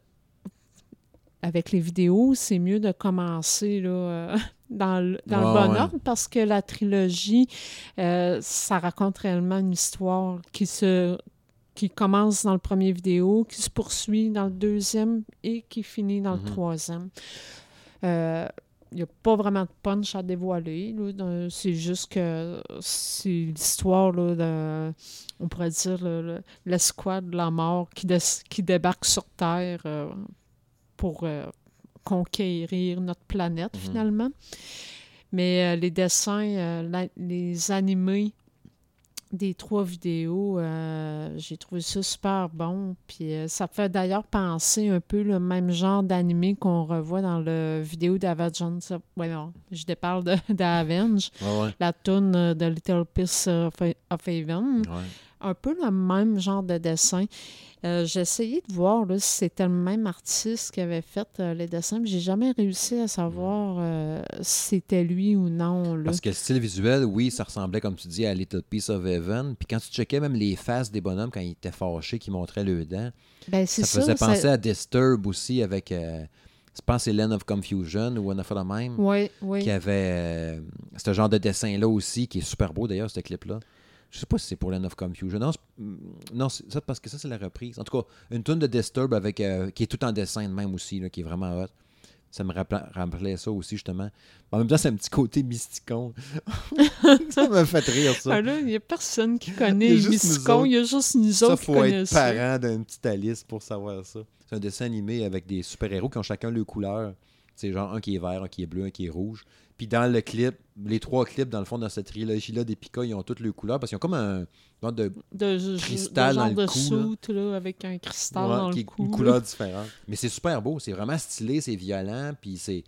avec les vidéos, c'est mieux de commencer là, dans le, dans le bon ouais. ordre parce que la trilogie, ça raconte réellement une histoire qui se qui commence dans le premier vidéo, qui se poursuit dans le deuxième et qui finit dans Mhm. le troisième. Euh, Il n'y a pas vraiment de punch à dévoiler. C'est juste que c'est l'histoire on pourrait dire, le- le- l'escouade de la mort qui, dé- qui débarque sur Terre euh, pour euh, conquérir notre planète, Mhm. finalement. Mais euh, les dessins, euh, la- les animés des trois vidéos, euh, j'ai trouvé ça super bon. Puis euh, ça fait d'ailleurs penser un peu le même genre d'animé qu'on revoit dans le vidéo d'Avenge. Ouais, non, je te parle d'Avenge, Ouais, ouais. la tune euh, de Little Piece of. Ouais. Un peu le même genre de dessin. Euh, j'ai essayé de voir là, si c'était le même artiste qui avait fait euh, les dessins, mais j'ai jamais réussi à savoir euh, si c'était lui ou non. Là. Parce que le style visuel, oui, ça ressemblait, comme tu dis, à Little Piece of Heaven. Puis quand tu checkais même les faces des bonhommes quand ils étaient fâchés, qui montraient le dents, Ben, ça faisait ça, penser à Disturb aussi avec, euh, je pense que c'est Land of Confusion ou une affaire de même, Oui, oui. qui avait euh, ce genre de dessin-là aussi, qui est super beau d'ailleurs, ce clip-là. Je sais pas si c'est pour Land of Confusion. Non, c'est- non ça, parce que ça, c'est la reprise. En tout cas, une tune de Disturb avec, euh, qui est tout en dessin de même aussi, là, qui est vraiment hot. Ça me rappela- rappelait ça aussi, justement. En même temps, c'est un petit côté mysticon. ça m'a fait rire, ça. Ah là, il n'y a personne qui connaît autres. il y a juste nous Ça, autres qui faut être connaissent ça. parent d'une petite Alice pour savoir ça. C'est un dessin animé avec des super-héros qui ont chacun leur couleur. C'est genre un qui est vert, un qui est bleu, un qui est rouge. Puis dans le clip, les trois clips, dans le fond, dans cette trilogie-là des Pika, ils ont toutes leurs couleurs parce qu'ils ont comme un genre de Cristal de dans genre le de cou, soute, là, avec un cristal Ouais, dans qui le cou. une couleur différente. Mais c'est super beau, c'est vraiment stylé, c'est violent, puis c'est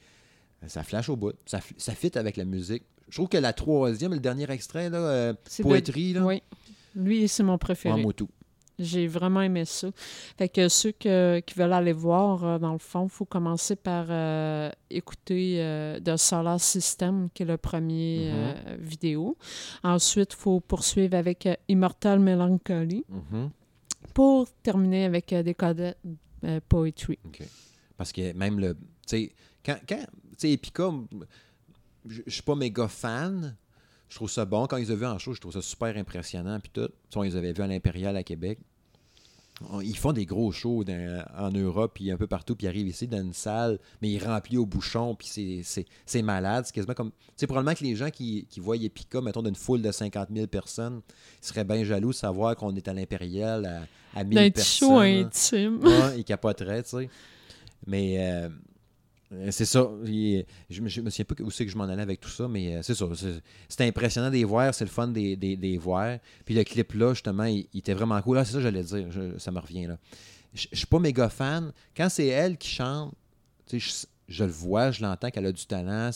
ça flash au bout. Ça, ça fit avec la musique. Je trouve que la troisième, le dernier extrait, là, euh, C'est Poétrie, de- là, Oui. Lui, c'est mon préféré. J'ai vraiment aimé ça. Fait que ceux que- qui veulent aller voir, euh, dans le fond, il faut commencer par euh, écouter euh, The Solar System, qui est le premier Mhm. euh, vidéo. Ensuite, il faut poursuivre avec Immortal Melancholy Mhm. pour terminer avec Decoded Poetry. OK. Parce que même le. Tu sais, quand. quand tu sais, Epica, je je suis pas méga fan. Je trouve ça bon. Quand ils ont vu en show, je trouve ça super impressionnant. Puis tout. Les avait vus à l'Impérial à Québec. Ils font des gros shows dans- en Europe, puis un peu partout, puis ils arrivent ici dans une salle, mais ils remplissent au bouchon, puis c'est- c'est c'est malade. C'est quasiment comme. Tu sais, probablement que les gens qui, qui voient Epica, mettons, d'une foule de 50 000 personnes, ils seraient bien jaloux de savoir qu'on est à l'Impérial à, à 1000 D'un personnes. show là. intime. Ouais, il capoterait, tu sais. Mais euh, c'est ça. Je, me- souviens pas où c'est que je m'en allais avec tout ça, mais euh, c'est ça. c'est- impressionnant de les voir, c'est le fun de les- de les voir. Puis le clip-là, justement, il, était vraiment cool. Là, c'est ça que j'allais dire. ça me revient là. Je suis pas méga fan. Quand c'est elle qui chante, je, je le vois, je l'entends qu'elle a du talent,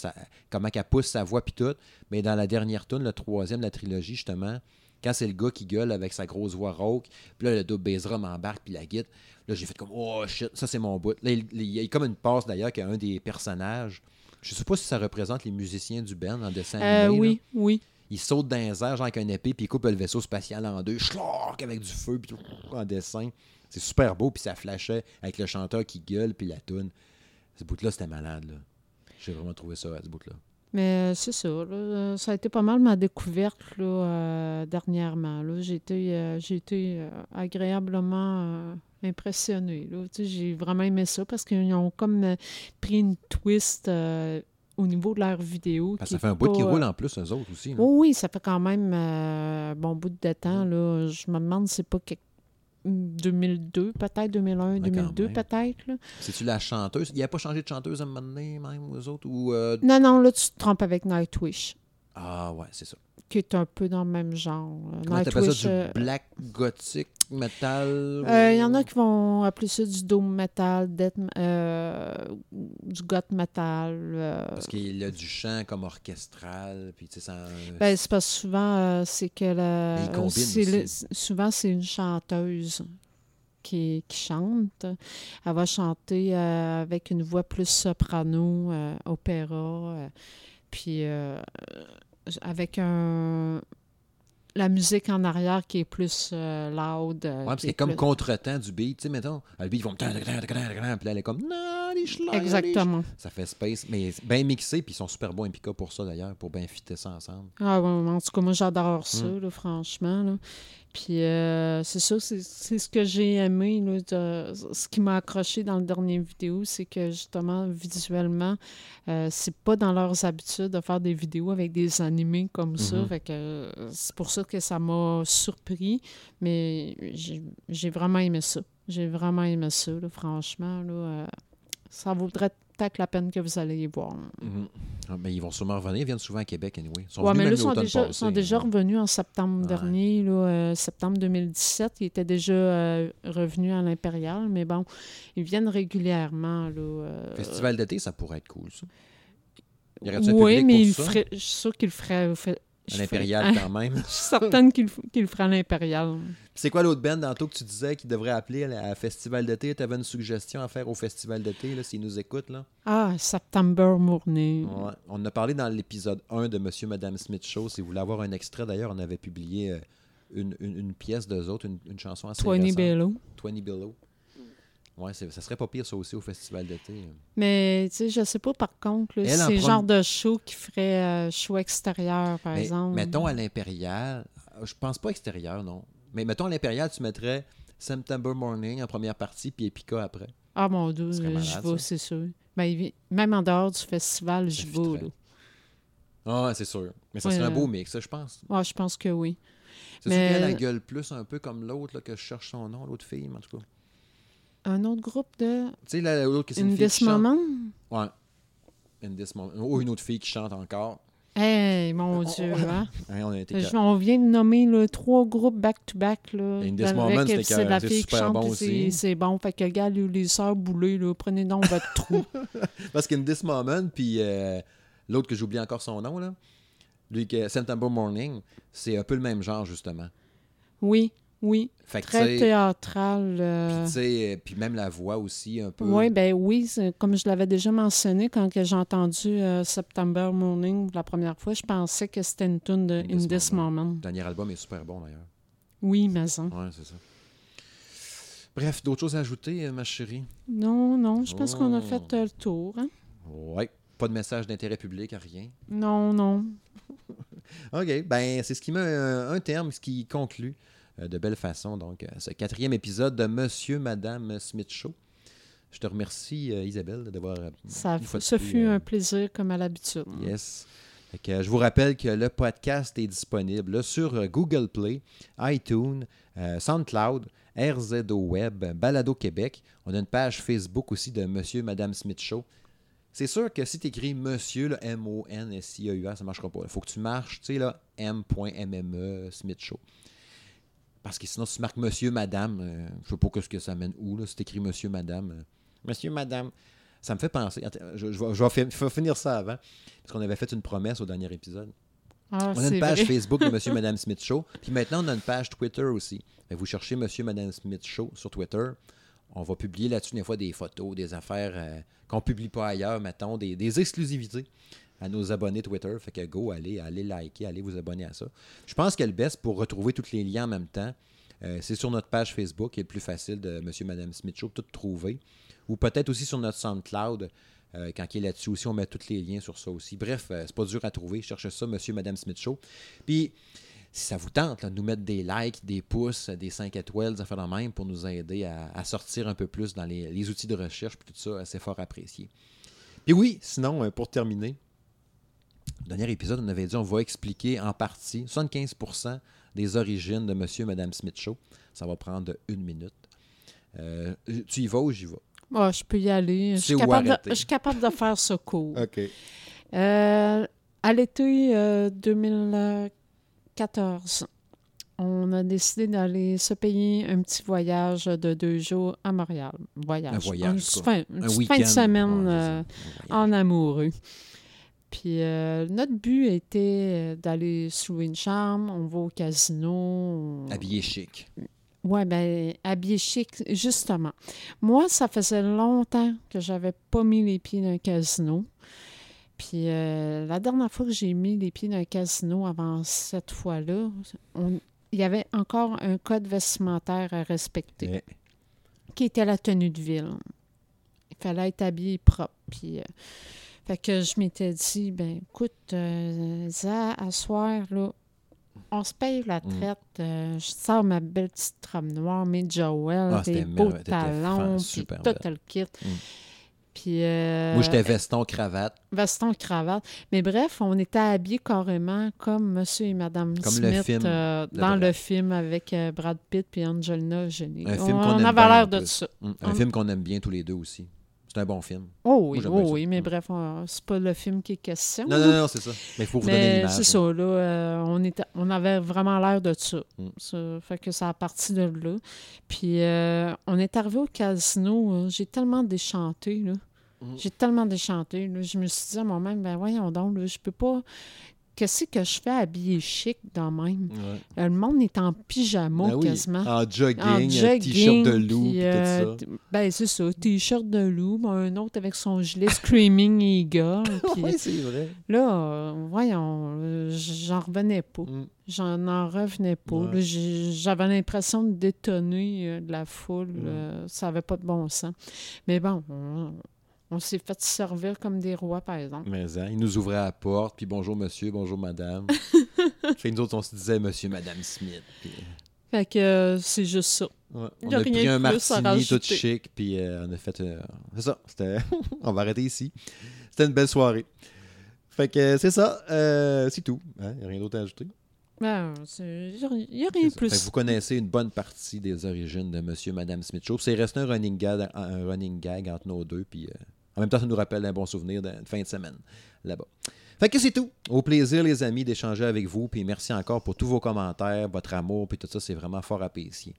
comment qu'elle pousse sa voix puis tout. Mais dans la dernière tune, le troisième de la trilogie, justement, quand c'est le gars qui gueule avec sa grosse voix rauque, puis là, le double bass drum embarque, puis la guitare, là, j'ai fait comme, oh shit, ça c'est mon bout. Là, il, il y a comme une passe d'ailleurs qu'un un des personnages, je sais pas si ça représente les musiciens du band en dessin Euh, animé. là. oui, oui. Il saute dans les airs, genre avec un épée, puis il coupe le vaisseau spatial en deux, schlark, avec du feu, puis en dessin. C'est super beau, puis ça flashait avec le chanteur qui gueule, puis la toune. Ce bout-là, c'était malade, là. J'ai vraiment trouvé ça, ce bout-là. Mais euh, c'est ça. là, euh, ça a été pas mal ma découverte là, euh, dernièrement. là. J'ai été, euh, agréablement euh, impressionnée. là. Tu sais, J'ai vraiment aimé ça parce qu'ils ont comme pris une twist au niveau de leur vidéo. Que ça fait un bout qui roule en plus, eux autres aussi. là. Oh oui, ça fait quand même un bon bout de temps. Là. Je me demande si c'est pas quelque- 2002, peut-être 2001, Ouais, quand 2002, même. peut-être. C'est-tu la chanteuse? Il a pas changé de chanteuse à un moment donné, même, aux autres? Ou, euh, Non, non, là, tu te trompes avec Nightwish, Ah, ouais, c'est ça. qui est un peu dans le même genre. Euh, Comment t'appelles ça? euh, Du black gothic metal? Euh, Il y en a qui vont appeler ça du doom metal, death, euh, du goth metal. euh. Parce qu'il a du chant comme orchestral, puis tu sais, ça... Ben, c'est parce que souvent, euh, c'est que la- Mais il combine c'est le- aussi. souvent, c'est une chanteuse qui, qui chante. Elle va chanter euh, avec une voix plus soprano, euh, opéra, euh, puis euh, avec un la musique en arrière qui est plus euh, loud. euh, Ouais, parce est comme contretemps du beat, tu sais, mettons. Le beat, ils vont... Puis là, elle est comme... Non, les schlag, les Exactement. Ça fait space, mais bien mixé, puis ils sont super bons Epica pour ça d'ailleurs, pour bien fitter ça ensemble. Ah ouais, en tout cas, moi, j'adore ça, Mm. là, franchement. là. Puis euh, c'est ça, c'est ce que j'ai aimé. là, de- ce qui m'a accroché dans le dernier vidéo, c'est que justement, visuellement, euh, c'est pas dans leurs habitudes de faire des vidéos avec des animés comme ça. Mhm. Fait que euh, c'est pour ça que ça m'a surpris. Mais j'ai vraiment aimé ça. J'ai vraiment aimé ça, là, franchement. Là, euh, ça vaudrait peut-être la peine que vous allez y voir. Mhm. Ah, ben, ils vont sûrement revenir, ils viennent souvent à Québec, anyway. Ils sont Oui, venus mais là, sont déjà, sont déjà revenus en septembre Ouais. dernier, là, euh, septembre 2017. Ils étaient déjà euh, revenus à l'Impérial, mais bon, ils viennent régulièrement. Là, euh, Festival d'été, ça pourrait être cool, ça. Y aurait-tu un oui, mais il ferait- je suis sûre qu'il le ferait. À l'Impérial, quand même. Je suis certaine qu'il le- qu'il le ferait à l'Impérial. C'est quoi l'autre band, tantôt, que tu disais qu'il devrait appeler à Festival d'été? Tu avais une suggestion à faire au Festival d'été, là, s'ils nous écoutent, là? Ah, September Morning. Ouais. On en a parlé dans l'épisode 1 de Monsieur Madame Smith Show. Si vous voulez avoir un extrait, d'ailleurs, on avait publié euh, une, une- une pièce d'eux autres, une, une chanson assez 20 récente. Bello. 20 Below. Ouais, ça serait pas pire, ça aussi, au Festival d'été. Mais, tu sais, je sais pas, par contre, là, c'est le genre de show qui ferait euh, show extérieur, par Mais exemple. mettons à l'Impérial, je pense pas extérieur, non. Mais mettons à l'Impérial, tu mettrais September Morning en première partie, puis Epica après. Ah mon Dieu, je vais, c'est sûr. Ben, même en dehors du festival, je vais. Ah, c'est sûr. Mais ça Ouais, serait un euh, beau mix, ça, je pense. Ah, je pense que oui. C'est mais- sûr qu'elle la gueule plus, un peu comme l'autre, que je cherche son nom, l'autre fille, en tout cas. Un autre groupe de Tu sais, la- l'autre qui c'est une fille This qui chante. Moment? Ouais. In this moment. Ou une autre fille qui chante encore. Hey, mon Oh, Dieu, oh. hein? Hein, on a été Je- on vient de nommer là, trois groupes back-to-back. là, Moment, c'était c'est la fille qui super chante, bon c'est- bon. Fait que, gars, les, les sœurs boulées, là, prenez donc votre trou. Parce qu'In This Moment, puis euh, l'autre que j'oublie encore son nom, là, lui, que September Morning, c'est un peu le même genre, justement. Oui, Oui, Fait que, tu très théâtral. sais, euh, puis même la voix aussi, un peu. Oui, ben oui, comme je l'avais déjà mentionné quand j'ai entendu euh, September Morning la première fois, je pensais que c'était une tune de In In This This Moment. Moment. Le dernier album est super bon, d'ailleurs. Oui, mais en. Ouais, c'est ça. Bref, d'autres choses à ajouter, euh, ma chérie? Non, non, je pense qu'on a Oh. fait euh, le tour. hein. Ouais. Pas de message d'intérêt public, rien. Non, non. OK, ben c'est ce qui met un, un terme, ce qui conclut euh, de belle façon, donc, euh, ce quatrième épisode de Monsieur, Madame Smith Show. Je te remercie, euh, Isabelle, d'avoir... euh, Ça, ce fut euh, un plaisir comme à l'habitude. Yes. Que, euh, je vous rappelle que le podcast est disponible sur euh, Google Play, iTunes, euh, SoundCloud, RZO Web, Balado Québec. On a une page Facebook aussi de Monsieur Madame Smith Show. C'est sûr que si tu écris Monsieur, M-O-N-S-I-E-U-R, ça ne marchera pas. Il faut que tu marches, tu sais, là, M.MME E, Smith Show. Parce que sinon, si tu marques Monsieur, Madame, euh, je sais pas que ce que ça mène où, là, si tu écris Monsieur, Madame. euh, Monsieur, Madame. Ça me fait penser. Je, je vais, je vais fin- je vais finir ça avant. Parce qu'on avait fait une promesse au dernier épisode. Ah, On a une c'est page vrai. Facebook de Monsieur Madame Smith Show. Puis maintenant, on a une page Twitter aussi. Vous cherchez Monsieur Madame Smith Show sur Twitter. On va publier là-dessus des fois des photos, des affaires euh, qu'on publie pas ailleurs, mettons, des, des exclusivités à nos abonnés Twitter. Fait que go, allez, allez liker, allez vous abonner à ça. Je pense que le best pour retrouver tous les liens en même temps, euh, c'est sur notre page Facebook, qui est le plus facile de Monsieur Madame Smith Show, tout trouver. Ou peut-être aussi sur notre SoundCloud. Euh, quand il est là-dessus aussi, on met tous les liens sur ça aussi. Bref, euh, c'est pas dur à trouver. Cherchez ça, Monsieur, Madame Smith Show. Puis, si ça vous tente, de nous mettre des likes, des pouces, des 5 étoiles, des affaires de même pour nous aider à, sortir un peu plus dans les, les outils de recherche, puis tout ça, c'est fort apprécié. Puis oui, sinon, pour terminer, dernier épisode, on avait dit on va expliquer en partie 75% des origines de Monsieur et Madame Smith Show. Ça va prendre une minute. Euh, tu y vas ou j'y vais? Ah, je peux y aller. Je suis, où capable de, arrêter? je suis capable de faire ce cours. OK. Euh, à l'été euh, 2014, on a décidé d'aller se payer un petit voyage de deux jours à Montréal. Voyage. Un voyage, Une fin, une Un fin de semaine Ouais, euh, en amoureux. Puis euh, notre but était euh, d'aller se louer une chambre, on va au casino. on- Habillé chic. oui, bien, habillé chic, justement. Moi, ça faisait longtemps que j'avais pas mis les pieds dans un casino. Puis euh, la dernière fois que j'ai mis les pieds dans un casino avant cette fois-là, il y avait encore un code vestimentaire à respecter, qui était la tenue de ville. Il fallait être habillé propre. Puis, euh, fait que je m'étais dit, ben écoute, euh, Za, à soir, là, on se paye la Mm. traite. euh, je sors ma belle petite robe noire, mes Joel, Ah, des beaux talons, puis tout belle. le kit. Mm. Puis, euh, Moi, j'étais veston, cravate. veston, cravate. Mais bref, on était habillés carrément comme Monsieur et Madame Comme le Smith film euh, dans le film avec euh, Brad Pitt puis Angelina Jolie. Un on film avait l'air de ça. Mm. Un film qu'on aime bien tous les deux aussi. C'est un bon film. Oh oui, oh oui, mais bref, c'est pas le film qui est question. Non, non, non, c'est ça. Mais il faut vous donner l'image. c'est hein. ça, là, euh, on, était, on avait vraiment l'air de ça. Mm. Ça fait que ça a parti de là. Puis euh, on est arrivé au casino, euh, j'ai tellement déchanté, là. Mm. J'ai tellement déchanté, là. Je me suis dit à moi-même, ben voyons donc, là, je peux pas... Qu'est-ce que je fais habillé chic dans même? Ouais. Euh, Le monde est en pyjama Ben oui. quasiment. En jogging, t-shirt de loup, puis, puis euh, tout ça. Ben, c'est ça, t-shirt de loup, ben, un autre avec son gilet Screaming Eagle. Oui, c'est vrai. Là, euh, voyons, j'en revenais pas. Mm. J'en en revenais pas. Ouais. J'avais l'impression de détonner de la foule. Mm. ça n'avait pas de bon sens. Mais bon, on, on s'est fait servir comme des rois, par exemple. Mais hein, il nous ouvrait la porte, puis bonjour monsieur, bonjour madame. fait nous autres, on se disait monsieur, madame Smith. Puis, Fait que euh, c'est juste ça. ouais, Y on a a rien pris un martini tout chic, puis euh, on a fait. euh, c'est ça, c'était. on va arrêter ici. C'était une belle soirée. Fait que euh, c'est ça, euh, c'est tout. Il n'y a rien d'autre à ajouter. Ben, Il n'y a, rien plus. Fait que vous connaissez une bonne partie des origines de Monsieur et Madame Smith Show. C'est resté un running gag, un running gag entre nos deux. Puis, euh, en même temps, ça nous rappelle un bon souvenir de fin de semaine là-bas. Fait que c'est tout. Au plaisir, les amis, d'échanger avec vous. Puis merci encore pour tous vos commentaires, votre amour. Puis tout ça, c'est vraiment fort apprécié.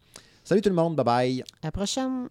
Salut tout le monde. Bye bye. À la prochaine.